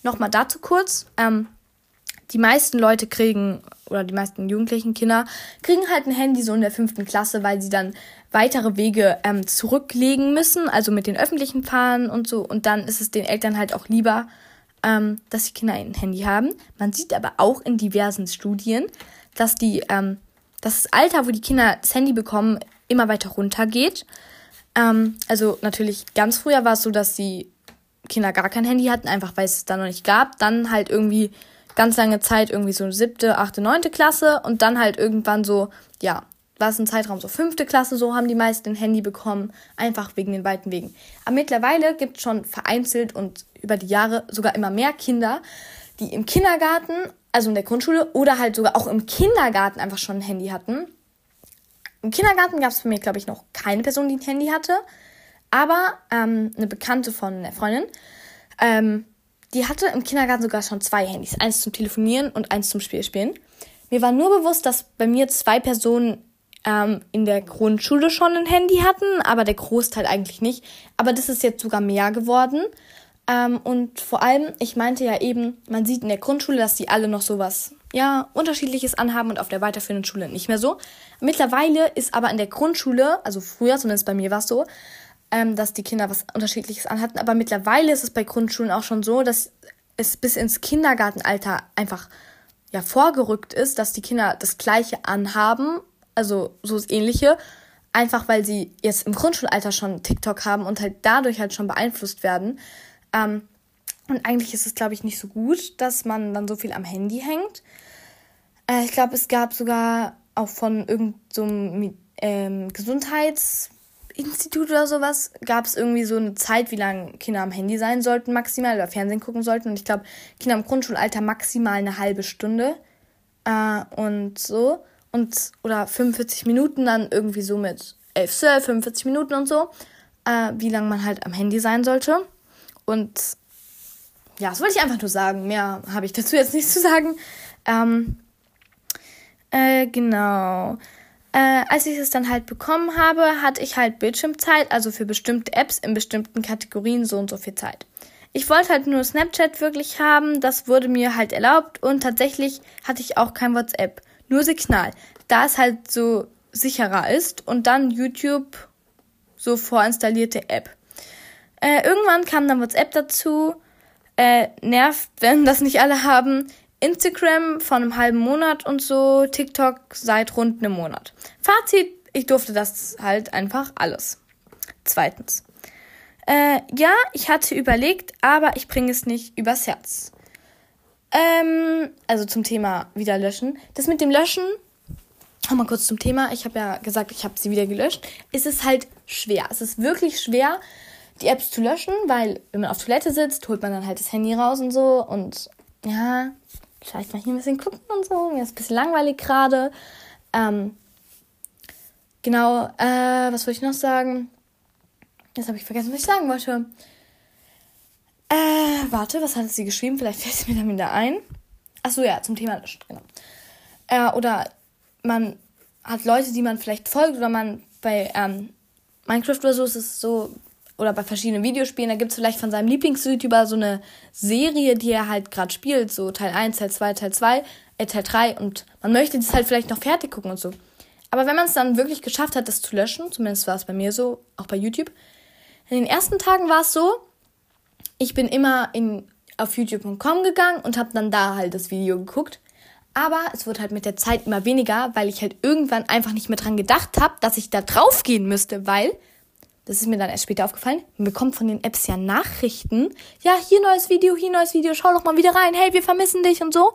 Nochmal dazu kurz. Ähm, die meisten Leute kriegen, oder die meisten jugendlichen Kinder, kriegen halt ein Handy so in der fünften Klasse, weil sie dann weitere Wege ähm, zurücklegen müssen, also mit den öffentlichen fahren und so. Und dann ist es den Eltern halt auch lieber, ähm, dass die Kinder ein Handy haben. Man sieht aber auch in diversen Studien, dass die, ähm, dass das Alter, wo die Kinder das Handy bekommen, immer weiter runtergeht. Ähm, also natürlich ganz früher war es so, dass die Kinder gar kein Handy hatten, einfach weil es da noch nicht gab. Dann halt irgendwie ganz lange Zeit irgendwie so siebte, achte, neunte Klasse und dann halt irgendwann so, ja, war es ein Zeitraum so fünfte Klasse, so haben die meisten ein Handy bekommen, einfach wegen den weiten Wegen. Aber mittlerweile gibt es schon vereinzelt und über die Jahre sogar immer mehr Kinder, die im Kindergarten, also in der Grundschule oder halt sogar auch im Kindergarten einfach schon ein Handy hatten. Im Kindergarten gab es bei mir, glaube ich, noch keine Person, die ein Handy hatte. Aber ähm, eine Bekannte von einer Freundin, ähm, die hatte im Kindergarten sogar schon zwei Handys. Eins zum Telefonieren und eins zum Spielspielen. Mir war nur bewusst, dass bei mir zwei Personen ähm, in der Grundschule schon ein Handy hatten, aber der Großteil eigentlich nicht. Aber das ist jetzt sogar mehr geworden. Ähm, und vor allem, ich meinte ja eben, man sieht in der Grundschule, dass die alle noch sowas, ja, unterschiedliches anhaben und auf der weiterführenden Schule nicht mehr so. Mittlerweile ist aber in der Grundschule, also früher, zumindest bei mir war es so, ähm, dass die Kinder was unterschiedliches anhatten. Aber mittlerweile ist es bei Grundschulen auch schon so, dass es bis ins Kindergartenalter einfach ja vorgerückt ist, dass die Kinder das gleiche anhaben, also so das ähnliche, einfach weil sie jetzt im Grundschulalter schon TikTok haben und halt dadurch halt schon beeinflusst werden. Ähm, und eigentlich ist es, glaube ich, nicht so gut, dass man dann so viel am Handy hängt. Äh, ich glaube, es gab sogar auch von irgendeinem so ähm, Gesundheitsinstitut oder sowas, gab es irgendwie so eine Zeit, wie lange Kinder am Handy sein sollten, maximal, oder Fernsehen gucken sollten. Und ich glaube, Kinder im Grundschulalter maximal eine halbe Stunde. Äh, und so. Und, oder 45 Minuten dann irgendwie so mit 11, 12, 45 Minuten und so, äh, wie lange man halt am Handy sein sollte. Und ja, das wollte ich einfach nur sagen. Mehr habe ich dazu jetzt nicht zu sagen. Ähm, äh, genau. Äh, als ich es dann halt bekommen habe, hatte ich halt Bildschirmzeit, also für bestimmte Apps in bestimmten Kategorien so und so viel Zeit. Ich wollte halt nur Snapchat wirklich haben, das wurde mir halt erlaubt und tatsächlich hatte ich auch kein WhatsApp, nur Signal, da es halt so sicherer ist und dann YouTube so vorinstallierte App. Äh, irgendwann kam dann WhatsApp dazu. Äh, nervt, wenn das nicht alle haben. Instagram von einem halben Monat und so. TikTok seit rund einem Monat. Fazit, ich durfte das halt einfach alles. Zweitens. Äh, ja, ich hatte überlegt, aber ich bringe es nicht übers Herz. Ähm, also zum Thema wieder löschen. Das mit dem Löschen, mal kurz zum Thema. Ich habe ja gesagt, ich habe sie wieder gelöscht. Es ist halt schwer. Es ist wirklich schwer, die Apps zu löschen, weil wenn man auf Toilette sitzt, holt man dann halt das Handy raus und so und ja, vielleicht mal hier ein bisschen gucken und so. Mir ist ein bisschen langweilig gerade. Ähm, genau, äh, was wollte ich noch sagen? Jetzt habe ich vergessen, was ich sagen wollte. Äh, warte, was hat sie geschrieben? Vielleicht fällt es mir dann wieder ein. Achso, ja, zum Thema Löschen, genau. Äh, oder man hat Leute, die man vielleicht folgt, oder man bei ähm, Minecraft oder so ist es so, oder bei verschiedenen Videospielen, da gibt es vielleicht von seinem Lieblings-YouTuber so eine Serie, die er halt gerade spielt, so Teil 1, Teil 2, Teil 2, äh, Teil 3 und man möchte das halt vielleicht noch fertig gucken und so. Aber wenn man es dann wirklich geschafft hat, das zu löschen, zumindest war es bei mir so, auch bei YouTube, in den ersten Tagen war es so, ich bin immer in, auf youtube.com gegangen und habe dann da halt das Video geguckt. Aber es wurde halt mit der Zeit immer weniger, weil ich halt irgendwann einfach nicht mehr dran gedacht habe, dass ich da drauf gehen müsste, weil das ist mir dann erst später aufgefallen, man bekommt von den Apps ja Nachrichten. Ja, hier neues Video, hier neues Video, schau doch mal wieder rein, hey, wir vermissen dich und so.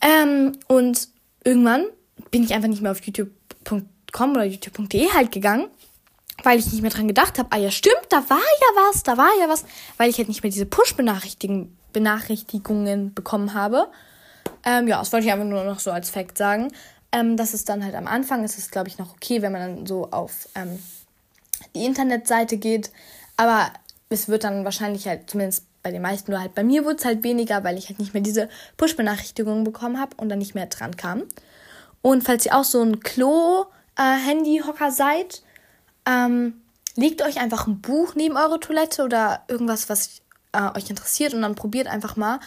Ähm, und irgendwann bin ich einfach nicht mehr auf youtube.com oder youtube.de halt gegangen, weil ich nicht mehr dran gedacht habe, ah ja, stimmt, da war ja was, da war ja was, weil ich halt nicht mehr diese Push-Benachrichtigungen Benachrichtigungen bekommen habe. Ähm, ja, das wollte ich einfach nur noch so als Fact sagen. Ähm, das ist dann halt am Anfang, ist es glaube ich noch okay, wenn man dann so auf ähm, die Internetseite geht. Aber es wird dann wahrscheinlich halt, zumindest bei den meisten, nur halt bei mir wurde es halt weniger, weil ich halt nicht mehr diese Push-Benachrichtigungen bekommen habe und dann nicht mehr dran kam. Und falls ihr auch so ein Klo-Handy-Hocker seid, ähm, legt euch einfach ein Buch neben eure Toilette oder irgendwas, was äh, euch interessiert und dann probiert einfach mal.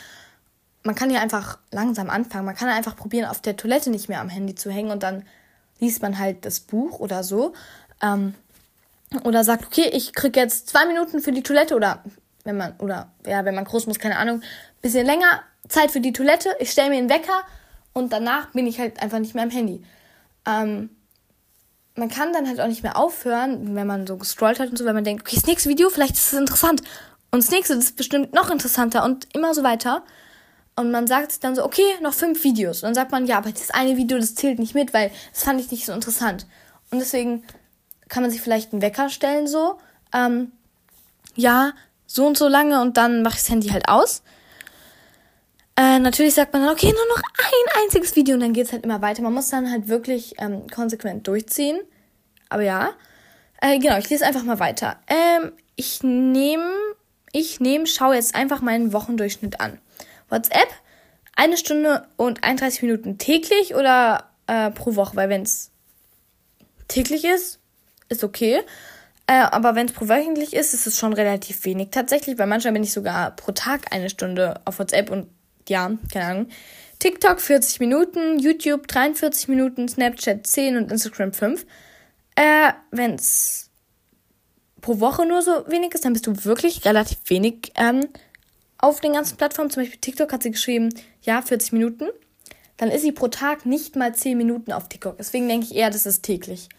Man kann ja einfach langsam anfangen. Man kann einfach probieren, auf der Toilette nicht mehr am Handy zu hängen und dann liest man halt das Buch oder so. Ähm, oder sagt, okay, ich kriege jetzt zwei Minuten für die Toilette oder wenn man, oder ja, wenn man groß muss, keine Ahnung, bisschen länger Zeit für die Toilette. Ich stelle mir einen Wecker und danach bin ich halt einfach nicht mehr am Handy. Ähm, man kann dann halt auch nicht mehr aufhören, wenn man so gescrollt hat und so, wenn man denkt, okay, das nächste Video, vielleicht ist es interessant. Und das nächste ist bestimmt noch interessanter und immer so weiter. Und man sagt dann so, okay, noch fünf Videos. Und dann sagt man, ja, aber das eine Video, das zählt nicht mit, weil das fand ich nicht so interessant. Und deswegen kann man sich vielleicht einen Wecker stellen, so, ähm, ja, so und so lange und dann mache ich das Handy halt aus. Äh, natürlich sagt man dann, okay, nur noch ein einziges Video und dann geht es halt immer weiter. Man muss dann halt wirklich ähm, konsequent durchziehen. Aber ja, äh, genau, ich lese einfach mal weiter. Ähm, ich nehme, ich nehme, schaue jetzt einfach meinen Wochendurchschnitt an. WhatsApp, eine Stunde und 31 Minuten täglich oder äh, pro Woche, weil wenn es täglich ist, ist okay. Äh, aber wenn es pro wöchentlich ist, ist es schon relativ wenig tatsächlich, weil manchmal bin ich sogar pro Tag eine Stunde auf WhatsApp und ja, keine Ahnung. TikTok 40 Minuten, YouTube 43 Minuten, Snapchat 10 und Instagram 5. Äh, wenn es pro Woche nur so wenig ist, dann bist du wirklich relativ wenig ähm, auf den ganzen Plattformen. Zum Beispiel TikTok hat sie geschrieben, ja, 40 Minuten. Dann ist sie pro Tag nicht mal 10 Minuten auf TikTok. Deswegen denke ich eher, das ist täglich.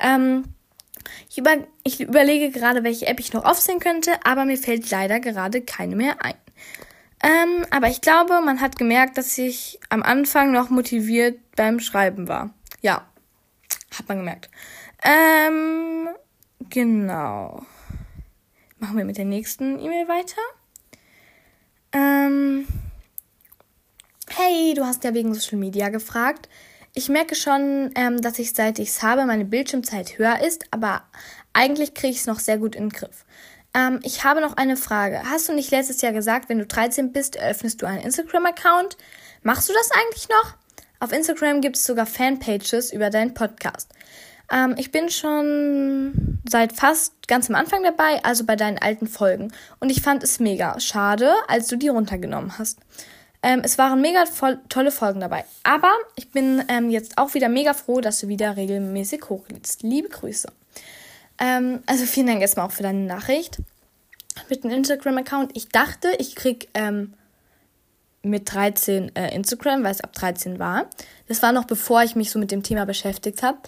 Ähm, ich, über, ich überlege gerade, welche App ich noch aufsehen könnte, aber mir fällt leider gerade keine mehr ein. Ähm, aber ich glaube, man hat gemerkt, dass ich am Anfang noch motiviert beim Schreiben war. Ja, hat man gemerkt. Ähm, genau. Machen wir mit der nächsten E-Mail weiter. Ähm, hey, du hast ja wegen Social Media gefragt. Ich merke schon, ähm, dass ich seit ich es habe, meine Bildschirmzeit höher ist, aber eigentlich kriege ich es noch sehr gut in den Griff. Ähm, ich habe noch eine Frage. Hast du nicht letztes Jahr gesagt, wenn du 13 bist, eröffnest du einen Instagram-Account? Machst du das eigentlich noch? Auf Instagram gibt es sogar Fanpages über deinen Podcast. Ähm, ich bin schon seit fast ganz am Anfang dabei, also bei deinen alten Folgen. Und ich fand es mega schade, als du die runtergenommen hast. Ähm, es waren mega tolle Folgen dabei. Aber ich bin ähm, jetzt auch wieder mega froh, dass du wieder regelmäßig hochlädst. Liebe Grüße. Ähm, also vielen Dank erstmal auch für deine Nachricht mit dem Instagram-Account. Ich dachte, ich krieg ähm, mit 13 äh, Instagram, weil es ab 13 war. Das war noch bevor ich mich so mit dem Thema beschäftigt habe.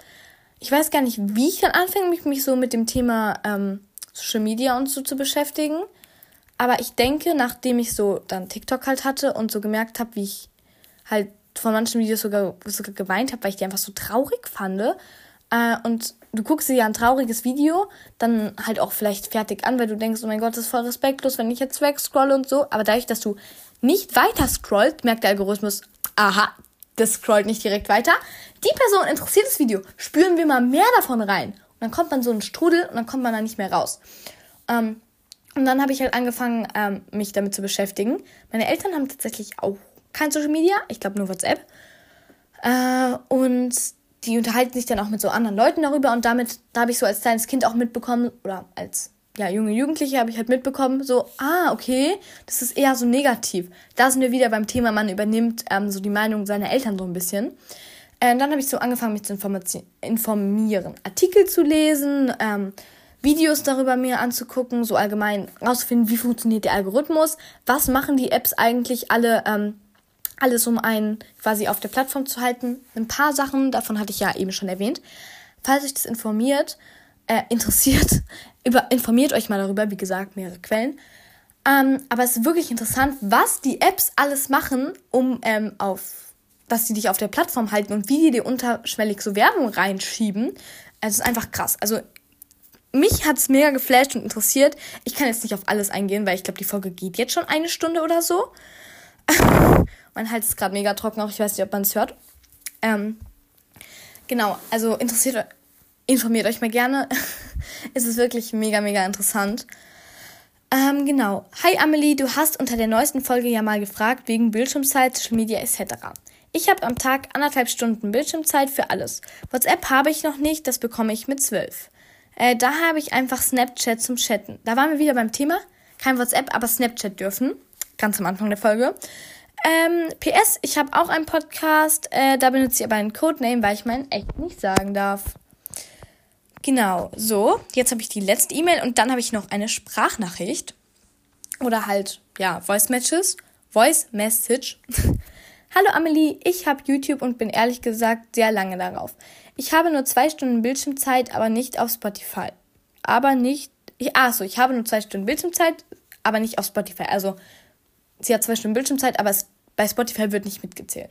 Ich weiß gar nicht, wie ich dann anfange, mich, mich so mit dem Thema ähm, Social Media und so zu beschäftigen. Aber ich denke, nachdem ich so dann TikTok halt hatte und so gemerkt habe, wie ich halt von manchen Videos sogar, sogar geweint habe, weil ich die einfach so traurig fand. Äh, und du guckst dir ja ein trauriges Video, dann halt auch vielleicht fertig an, weil du denkst, oh mein Gott, das ist voll respektlos, wenn ich jetzt wegscrolle und so. Aber dadurch, dass du nicht weiter scrollt, merkt der Algorithmus, aha, das scrollt nicht direkt weiter. Die Person interessiert das Video. Spüren wir mal mehr davon rein. Und dann kommt man so ein Strudel und dann kommt man da nicht mehr raus. Ähm, und dann habe ich halt angefangen, ähm, mich damit zu beschäftigen. Meine Eltern haben tatsächlich auch kein Social Media, ich glaube nur WhatsApp. Äh, und die unterhalten sich dann auch mit so anderen Leuten darüber und damit, da habe ich so als kleines Kind auch mitbekommen, oder als ja, junge Jugendliche habe ich halt mitbekommen, so, ah, okay, das ist eher so negativ. Da sind wir wieder beim Thema, man übernimmt ähm, so die Meinung seiner Eltern so ein bisschen. Ähm, dann habe ich so angefangen, mich zu informieren, Artikel zu lesen, ähm, Videos darüber mir anzugucken, so allgemein rauszufinden, wie funktioniert der Algorithmus, was machen die Apps eigentlich alle, ähm, alles um einen quasi auf der Plattform zu halten. Ein paar Sachen, davon hatte ich ja eben schon erwähnt. Falls euch das informiert, äh, interessiert, über, informiert euch mal darüber, wie gesagt, mehrere Quellen. Ähm, aber es ist wirklich interessant, was die Apps alles machen, um ähm, auf, dass sie dich auf der Plattform halten und wie die dir unterschwellig so Werbung reinschieben. Es ist einfach krass. Also mich hat es mega geflasht und interessiert. Ich kann jetzt nicht auf alles eingehen, weil ich glaube, die Folge geht jetzt schon eine Stunde oder so. mein Hals ist gerade mega trocken, auch ich weiß nicht, ob man es hört. Ähm, genau, also interessiert, informiert euch mal gerne. es ist wirklich mega, mega interessant. Ähm, genau. Hi Amelie, du hast unter der neuesten Folge ja mal gefragt wegen Bildschirmzeit, Social Media etc. Ich habe am Tag anderthalb Stunden Bildschirmzeit für alles. WhatsApp habe ich noch nicht, das bekomme ich mit zwölf. Äh, da habe ich einfach Snapchat zum Chatten. Da waren wir wieder beim Thema. Kein WhatsApp, aber Snapchat dürfen. Ganz am Anfang der Folge. Ähm, PS, ich habe auch einen Podcast. Äh, da benutze ich aber einen Codename, weil ich meinen echt nicht sagen darf. Genau, so. Jetzt habe ich die letzte E-Mail und dann habe ich noch eine Sprachnachricht. Oder halt, ja, Voice Matches. Voice Message. Hallo Amelie, ich habe YouTube und bin ehrlich gesagt sehr lange darauf. Ich habe nur zwei Stunden Bildschirmzeit, aber nicht auf Spotify. Aber nicht. Ich, ah, so, ich habe nur zwei Stunden Bildschirmzeit, aber nicht auf Spotify. Also, sie hat zwei Stunden Bildschirmzeit, aber es, bei Spotify wird nicht mitgezählt.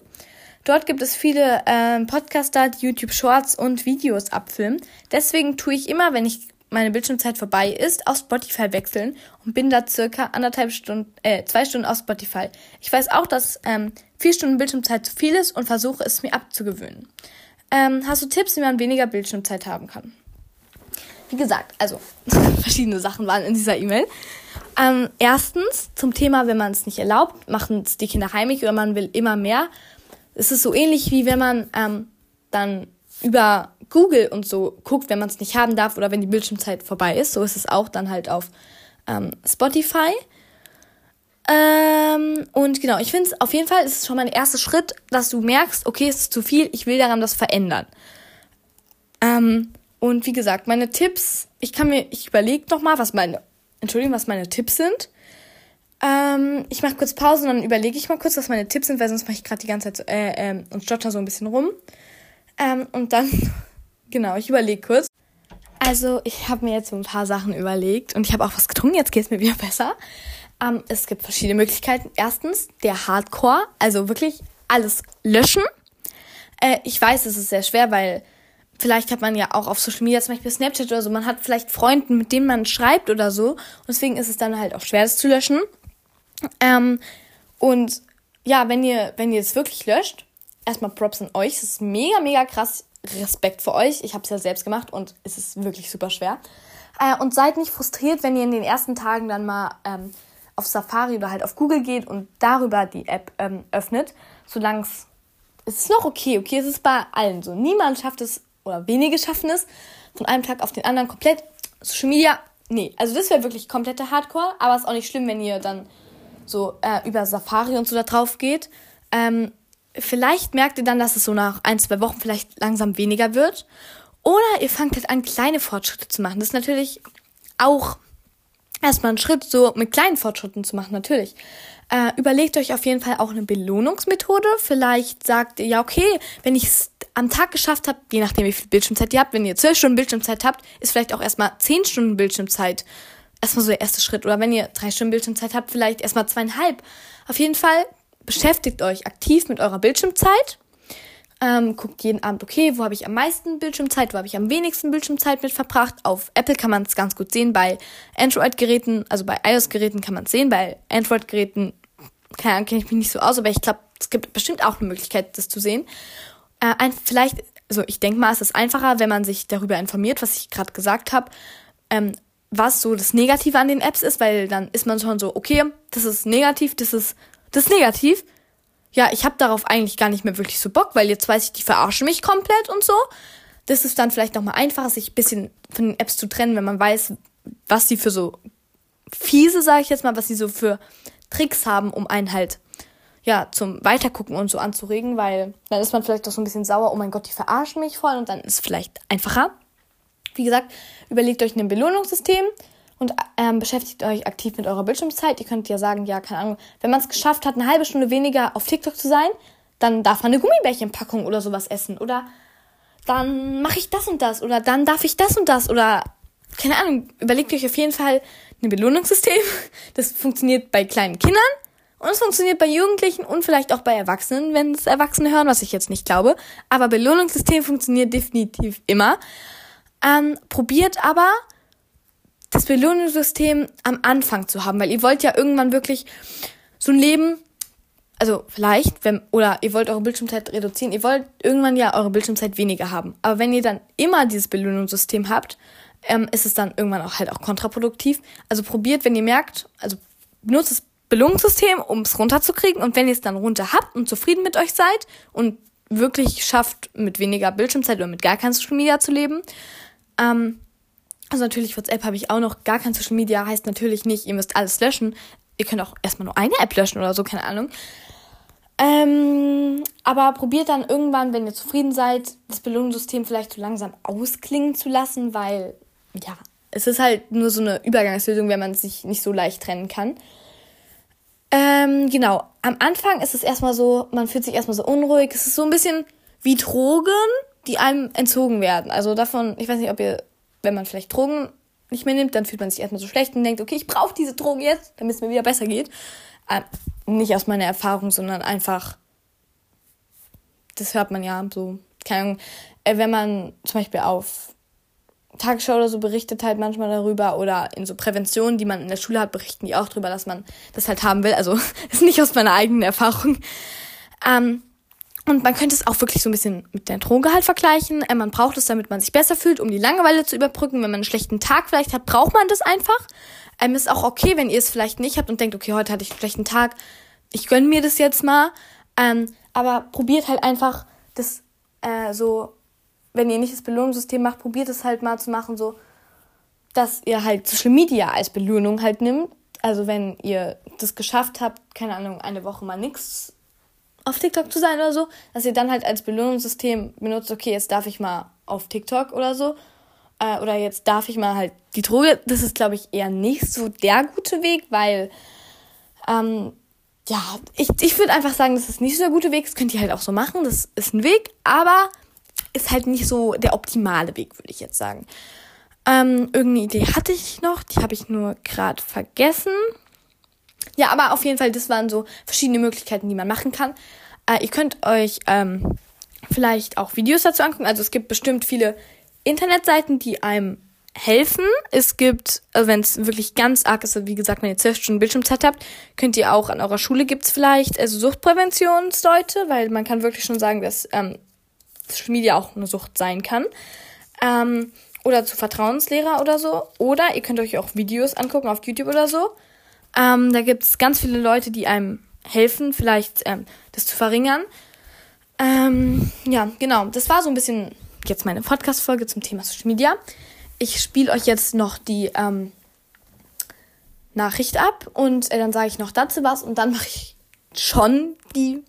Dort gibt es viele äh, Podcaster, die YouTube Shorts und Videos abfilmen. Deswegen tue ich immer, wenn ich meine Bildschirmzeit vorbei ist, auf Spotify wechseln und bin da circa anderthalb Stunden, äh, zwei Stunden auf Spotify. Ich weiß auch, dass ähm, vier Stunden Bildschirmzeit zu viel ist und versuche es mir abzugewöhnen. Ähm, hast du Tipps, wie man weniger Bildschirmzeit haben kann? Wie gesagt, also verschiedene Sachen waren in dieser E-Mail. Ähm, erstens zum Thema, wenn man es nicht erlaubt, machen es die Kinder heimlich oder man will immer mehr. Es ist so ähnlich wie wenn man ähm, dann über Google und so guckt, wenn man es nicht haben darf oder wenn die Bildschirmzeit vorbei ist. So ist es auch dann halt auf ähm, Spotify. Ähm, und genau, ich finde es auf jeden Fall, ist es schon mal ein erster Schritt, dass du merkst, okay, es ist zu viel, ich will daran das verändern. Ähm, und wie gesagt, meine Tipps, ich kann mir, ich überlege nochmal, was meine, Entschuldigung, was meine Tipps sind. Ähm, ich mache kurz Pause und dann überlege ich mal kurz, was meine Tipps sind, weil sonst mache ich gerade die ganze Zeit äh, äh, und stotter so ein bisschen rum. Ähm, und dann, genau, ich überlege kurz. Also, ich habe mir jetzt so ein paar Sachen überlegt und ich habe auch was getrunken, jetzt geht es mir wieder besser. Ähm, es gibt verschiedene Möglichkeiten. Erstens, der Hardcore, also wirklich alles löschen. Äh, ich weiß, es ist sehr schwer, weil vielleicht hat man ja auch auf Social Media, zum Beispiel Snapchat oder so, man hat vielleicht Freunden, mit denen man schreibt oder so. Und deswegen ist es dann halt auch schwer, das zu löschen. Ähm, und ja, wenn ihr, wenn ihr es wirklich löscht, erstmal Props an euch. Es ist mega, mega krass. Respekt für euch. Ich habe es ja selbst gemacht und es ist wirklich super schwer. Äh, und seid nicht frustriert, wenn ihr in den ersten Tagen dann mal ähm, auf Safari oder halt auf Google geht und darüber die App ähm, öffnet, solange es ist noch okay, okay, es ist bei allen so. Niemand schafft es oder wenige schaffen es von einem Tag auf den anderen komplett Social Media. Nee, also das wäre wirklich komplette Hardcore, aber ist auch nicht schlimm, wenn ihr dann so äh, über Safari und so da drauf geht. Ähm, vielleicht merkt ihr dann, dass es so nach ein, zwei Wochen vielleicht langsam weniger wird. Oder ihr fangt halt an, kleine Fortschritte zu machen. Das ist natürlich auch erstmal einen Schritt, so mit kleinen Fortschritten zu machen, natürlich. Äh, überlegt euch auf jeden Fall auch eine Belohnungsmethode. Vielleicht sagt ihr, ja, okay, wenn ich es am Tag geschafft habe, je nachdem, wie viel Bildschirmzeit ihr habt, wenn ihr zwölf Stunden Bildschirmzeit habt, ist vielleicht auch erstmal zehn Stunden Bildschirmzeit erstmal so der erste Schritt. Oder wenn ihr drei Stunden Bildschirmzeit habt, vielleicht erstmal zweieinhalb. Auf jeden Fall beschäftigt euch aktiv mit eurer Bildschirmzeit ähm, guckt jeden Abend, okay, wo habe ich am meisten Bildschirmzeit, wo habe ich am wenigsten Bildschirmzeit mit verbracht. Auf Apple kann man es ganz gut sehen, bei Android-Geräten, also bei iOS-Geräten kann man es sehen, bei Android-Geräten, keine Ahnung, kenne ich mich nicht so aus, aber ich glaube, es gibt bestimmt auch eine Möglichkeit, das zu sehen. Äh, ein, vielleicht, also ich denke mal, es ist einfacher, wenn man sich darüber informiert, was ich gerade gesagt habe, ähm, was so das Negative an den Apps ist, weil dann ist man schon so, okay, das ist negativ, das ist, das ist negativ ja, ich habe darauf eigentlich gar nicht mehr wirklich so Bock, weil jetzt weiß ich, die verarschen mich komplett und so. Das ist dann vielleicht nochmal einfacher, sich ein bisschen von den Apps zu trennen, wenn man weiß, was sie für so fiese, sage ich jetzt mal, was sie so für Tricks haben, um einen halt ja zum Weitergucken und so anzuregen, weil dann ist man vielleicht auch so ein bisschen sauer, oh mein Gott, die verarschen mich voll und dann ist es vielleicht einfacher. Wie gesagt, überlegt euch ein Belohnungssystem, und ähm, beschäftigt euch aktiv mit eurer Bildschirmzeit. Ihr könnt ja sagen, ja, keine Ahnung, wenn man es geschafft hat, eine halbe Stunde weniger auf TikTok zu sein, dann darf man eine Gummibärchenpackung oder sowas essen. Oder dann mache ich das und das. Oder dann darf ich das und das. Oder keine Ahnung, überlegt euch auf jeden Fall ein Belohnungssystem. Das funktioniert bei kleinen Kindern. Und es funktioniert bei Jugendlichen und vielleicht auch bei Erwachsenen, wenn es Erwachsene hören, was ich jetzt nicht glaube. Aber Belohnungssystem funktioniert definitiv immer. Ähm, probiert aber das Belohnungssystem am Anfang zu haben, weil ihr wollt ja irgendwann wirklich so ein Leben, also vielleicht, wenn, oder ihr wollt eure Bildschirmzeit reduzieren, ihr wollt irgendwann ja eure Bildschirmzeit weniger haben. Aber wenn ihr dann immer dieses Belohnungssystem habt, ähm, ist es dann irgendwann auch halt auch kontraproduktiv. Also probiert, wenn ihr merkt, also benutzt das Belohnungssystem, um es runterzukriegen. Und wenn ihr es dann runter habt und zufrieden mit euch seid und wirklich schafft, mit weniger Bildschirmzeit oder mit gar kein Social Media zu leben, ähm, also natürlich WhatsApp habe ich auch noch gar kein Social Media, heißt natürlich nicht, ihr müsst alles löschen. Ihr könnt auch erstmal nur eine App löschen oder so, keine Ahnung. Ähm, aber probiert dann irgendwann, wenn ihr zufrieden seid, das Belohnungssystem vielleicht so langsam ausklingen zu lassen, weil, ja, es ist halt nur so eine Übergangslösung, wenn man sich nicht so leicht trennen kann. Ähm, genau. Am Anfang ist es erstmal so, man fühlt sich erstmal so unruhig. Es ist so ein bisschen wie Drogen, die einem entzogen werden. Also davon, ich weiß nicht, ob ihr, wenn man vielleicht Drogen nicht mehr nimmt, dann fühlt man sich erstmal so schlecht und denkt, okay, ich brauche diese Drogen jetzt, damit es mir wieder besser geht. Ähm, nicht aus meiner Erfahrung, sondern einfach, das hört man ja so, keine Ahnung, äh, wenn man zum Beispiel auf Tagesschau oder so berichtet halt manchmal darüber oder in so Präventionen, die man in der Schule hat, berichten die auch darüber, dass man das halt haben will. Also ist nicht aus meiner eigenen Erfahrung. Ähm, und man könnte es auch wirklich so ein bisschen mit der Droge halt vergleichen. Äh, man braucht es, damit man sich besser fühlt, um die Langeweile zu überbrücken. Wenn man einen schlechten Tag vielleicht hat, braucht man das einfach. Ähm, ist auch okay, wenn ihr es vielleicht nicht habt und denkt, okay, heute hatte ich einen schlechten Tag. Ich gönn mir das jetzt mal. Ähm, aber probiert halt einfach das äh, so wenn ihr nicht das Belohnungssystem macht, probiert es halt mal zu machen, so, dass ihr halt Social Media als Belohnung halt nimmt. Also wenn ihr das geschafft habt, keine Ahnung, eine Woche mal nichts auf TikTok zu sein oder so, dass ihr dann halt als Belohnungssystem benutzt, okay, jetzt darf ich mal auf TikTok oder so. Äh, oder jetzt darf ich mal halt die Droge. Das ist, glaube ich, eher nicht so der gute Weg, weil, ähm, ja, ich, ich würde einfach sagen, das ist nicht so der gute Weg. Das könnt ihr halt auch so machen. Das ist ein Weg, aber ist halt nicht so der optimale Weg, würde ich jetzt sagen. Ähm, irgendeine Idee hatte ich noch, die habe ich nur gerade vergessen. Ja, aber auf jeden Fall, das waren so verschiedene Möglichkeiten, die man machen kann. Äh, ihr könnt euch ähm, vielleicht auch Videos dazu angucken. Also es gibt bestimmt viele Internetseiten, die einem helfen. Es gibt, also wenn es wirklich ganz arg ist, wie gesagt, wenn ihr zwölf Stunden Bildschirmzeit habt, könnt ihr auch an eurer Schule gibt's vielleicht also Suchtpräventionsleute, weil man kann wirklich schon sagen, dass ähm, Social Media auch eine Sucht sein kann. Ähm, oder zu Vertrauenslehrer oder so. Oder ihr könnt euch auch Videos angucken auf YouTube oder so. Ähm, da gibt es ganz viele Leute, die einem helfen, vielleicht ähm, das zu verringern. Ähm, ja, genau. Das war so ein bisschen jetzt meine Podcast-Folge zum Thema Social Media. Ich spiele euch jetzt noch die ähm, Nachricht ab und äh, dann sage ich noch dazu was und dann mache ich schon die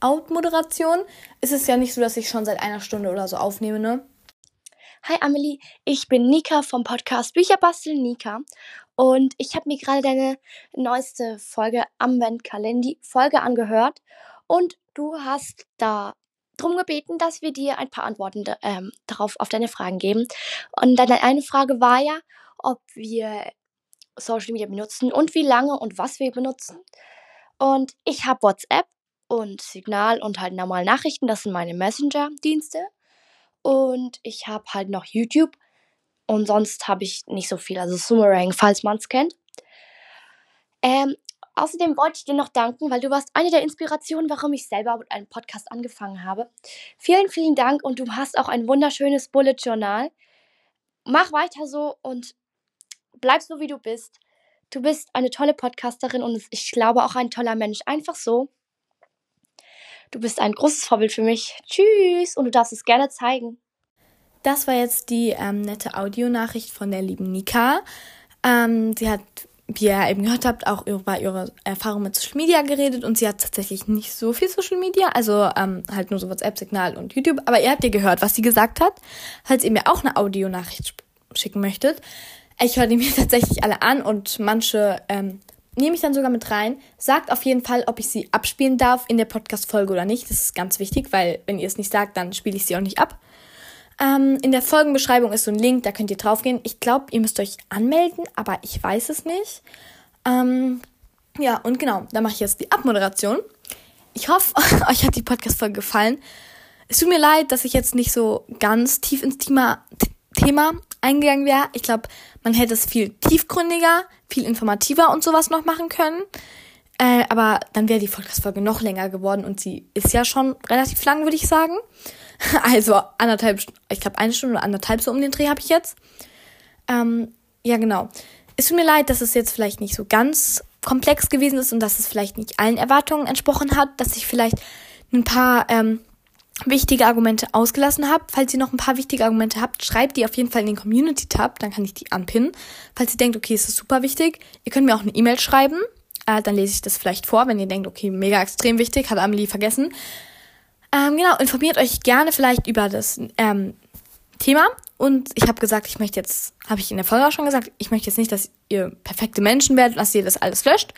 Out-Moderation ist es ja nicht so, dass ich schon seit einer Stunde oder so aufnehme, ne? Hi Amelie, ich bin Nika vom Podcast Bücherbasteln Nika und ich habe mir gerade deine neueste Folge am Kalendi Folge angehört und du hast da darum gebeten, dass wir dir ein paar Antworten ähm, darauf auf deine Fragen geben. Und deine eine Frage war ja, ob wir Social Media benutzen und wie lange und was wir benutzen. Und ich habe WhatsApp und Signal und halt normal Nachrichten. Das sind meine Messenger-Dienste. Und ich habe halt noch YouTube. Und sonst habe ich nicht so viel. Also Sumerang, falls man es kennt. Ähm, außerdem wollte ich dir noch danken, weil du warst eine der Inspirationen, warum ich selber mit einem Podcast angefangen habe. Vielen, vielen Dank und du hast auch ein wunderschönes Bullet Journal. Mach weiter so und bleib so, wie du bist. Du bist eine tolle Podcasterin und ich glaube auch ein toller Mensch. Einfach so. Du bist ein großes Vorbild für mich. Tschüss und du darfst es gerne zeigen. Das war jetzt die ähm, nette Audionachricht von der lieben Nika. Ähm, sie hat, wie ihr eben gehört habt, auch über ihre Erfahrung mit Social Media geredet und sie hat tatsächlich nicht so viel Social Media, also ähm, halt nur so WhatsApp-Signal und YouTube. Aber ihr habt ihr gehört, was sie gesagt hat. Falls ihr mir auch eine Audionachricht schicken möchtet, ich höre die mir tatsächlich alle an und manche ähm, nehme ich dann sogar mit rein. Sagt auf jeden Fall, ob ich sie abspielen darf in der Podcast-Folge oder nicht. Das ist ganz wichtig, weil wenn ihr es nicht sagt, dann spiele ich sie auch nicht ab. Ähm, in der Folgenbeschreibung ist so ein Link, da könnt ihr draufgehen. Ich glaube, ihr müsst euch anmelden, aber ich weiß es nicht. Ähm, ja, und genau, da mache ich jetzt die Abmoderation. Ich hoffe, euch hat die Podcast-Folge gefallen. Es tut mir leid, dass ich jetzt nicht so ganz tief ins Thema, Thema eingegangen wäre. Ich glaube, man hätte es viel tiefgründiger, viel informativer und sowas noch machen können. Äh, aber dann wäre die Podcast-Folge noch länger geworden und sie ist ja schon relativ lang, würde ich sagen. Also anderthalb, ich glaube eine Stunde oder anderthalb so um den Dreh habe ich jetzt. Ähm, ja, genau. Es tut mir leid, dass es jetzt vielleicht nicht so ganz komplex gewesen ist und dass es vielleicht nicht allen Erwartungen entsprochen hat, dass ich vielleicht ein paar ähm, wichtige Argumente ausgelassen habe. Falls ihr noch ein paar wichtige Argumente habt, schreibt die auf jeden Fall in den Community-Tab, dann kann ich die anpinnen. Falls ihr denkt, okay, es ist super wichtig, ihr könnt mir auch eine E-Mail schreiben, äh, dann lese ich das vielleicht vor, wenn ihr denkt, okay, mega extrem wichtig, hat Amelie vergessen. Ähm, genau, informiert euch gerne vielleicht über das ähm, Thema. Und ich habe gesagt, ich möchte jetzt, habe ich in der Folge auch schon gesagt, ich möchte jetzt nicht, dass ihr perfekte Menschen werdet, dass ihr das alles löscht,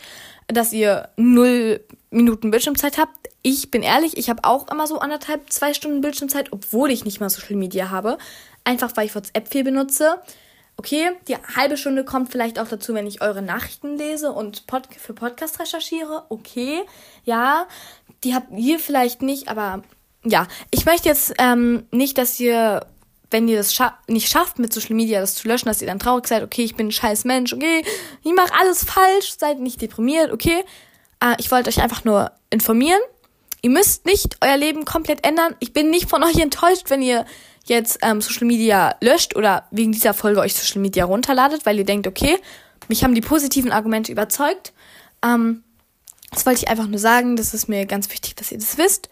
dass ihr null Minuten Bildschirmzeit habt. Ich bin ehrlich, ich habe auch immer so anderthalb, zwei Stunden Bildschirmzeit, obwohl ich nicht mal Social Media habe. Einfach weil ich WhatsApp viel benutze. Okay, die halbe Stunde kommt vielleicht auch dazu, wenn ich eure Nachrichten lese und Pod für Podcast recherchiere. Okay, ja, die habt ihr vielleicht nicht, aber ja, ich möchte jetzt ähm, nicht, dass ihr, wenn ihr das scha nicht schafft, mit Social Media das zu löschen, dass ihr dann traurig seid, okay, ich bin ein scheiß Mensch, okay, ich mache alles falsch, seid nicht deprimiert, okay. Äh, ich wollte euch einfach nur informieren. Ihr müsst nicht euer Leben komplett ändern. Ich bin nicht von euch enttäuscht, wenn ihr jetzt ähm, Social Media löscht oder wegen dieser Folge euch Social Media runterladet, weil ihr denkt, okay, mich haben die positiven Argumente überzeugt. Ähm, das wollte ich einfach nur sagen. Das ist mir ganz wichtig, dass ihr das wisst.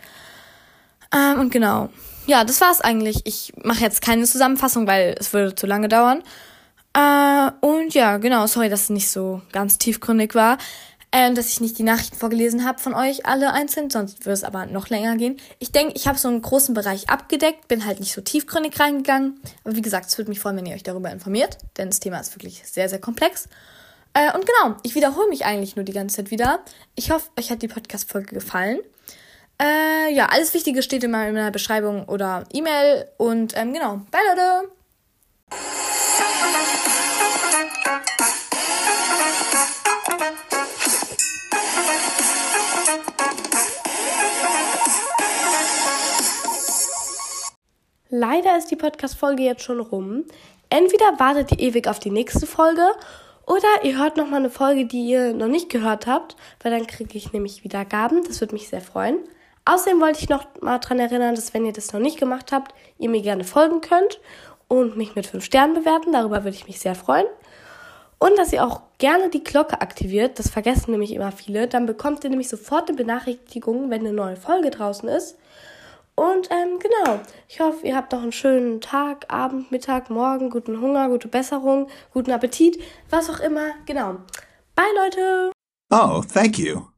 Ähm, und genau. Ja, das war's eigentlich. Ich mache jetzt keine Zusammenfassung, weil es würde zu lange dauern. Äh, und ja, genau. Sorry, dass es nicht so ganz tiefgründig war. Äh, dass ich nicht die Nachrichten vorgelesen habe von euch alle einzeln, sonst würde es aber noch länger gehen. Ich denke, ich habe so einen großen Bereich abgedeckt, bin halt nicht so tiefgründig reingegangen. Aber wie gesagt, es würde mich freuen, wenn ihr euch darüber informiert, denn das Thema ist wirklich sehr, sehr komplex. Äh, und genau, ich wiederhole mich eigentlich nur die ganze Zeit wieder. Ich hoffe, euch hat die Podcast-Folge gefallen. Äh, ja, alles Wichtige steht in meiner Beschreibung oder E-Mail. Und ähm, genau, bye Leute! Leider ist die Podcast-Folge jetzt schon rum. Entweder wartet ihr ewig auf die nächste Folge oder ihr hört nochmal eine Folge, die ihr noch nicht gehört habt, weil dann kriege ich nämlich wieder Gaben. Das würde mich sehr freuen. Außerdem wollte ich noch mal daran erinnern, dass wenn ihr das noch nicht gemacht habt, ihr mir gerne folgen könnt und mich mit 5 Sternen bewerten. Darüber würde ich mich sehr freuen. Und dass ihr auch gerne die Glocke aktiviert. Das vergessen nämlich immer viele. Dann bekommt ihr nämlich sofort eine Benachrichtigung, wenn eine neue Folge draußen ist. Und ähm, genau, ich hoffe, ihr habt noch einen schönen Tag, Abend, Mittag, Morgen, guten Hunger, gute Besserung, guten Appetit, was auch immer. Genau. Bye, Leute. Oh, thank you.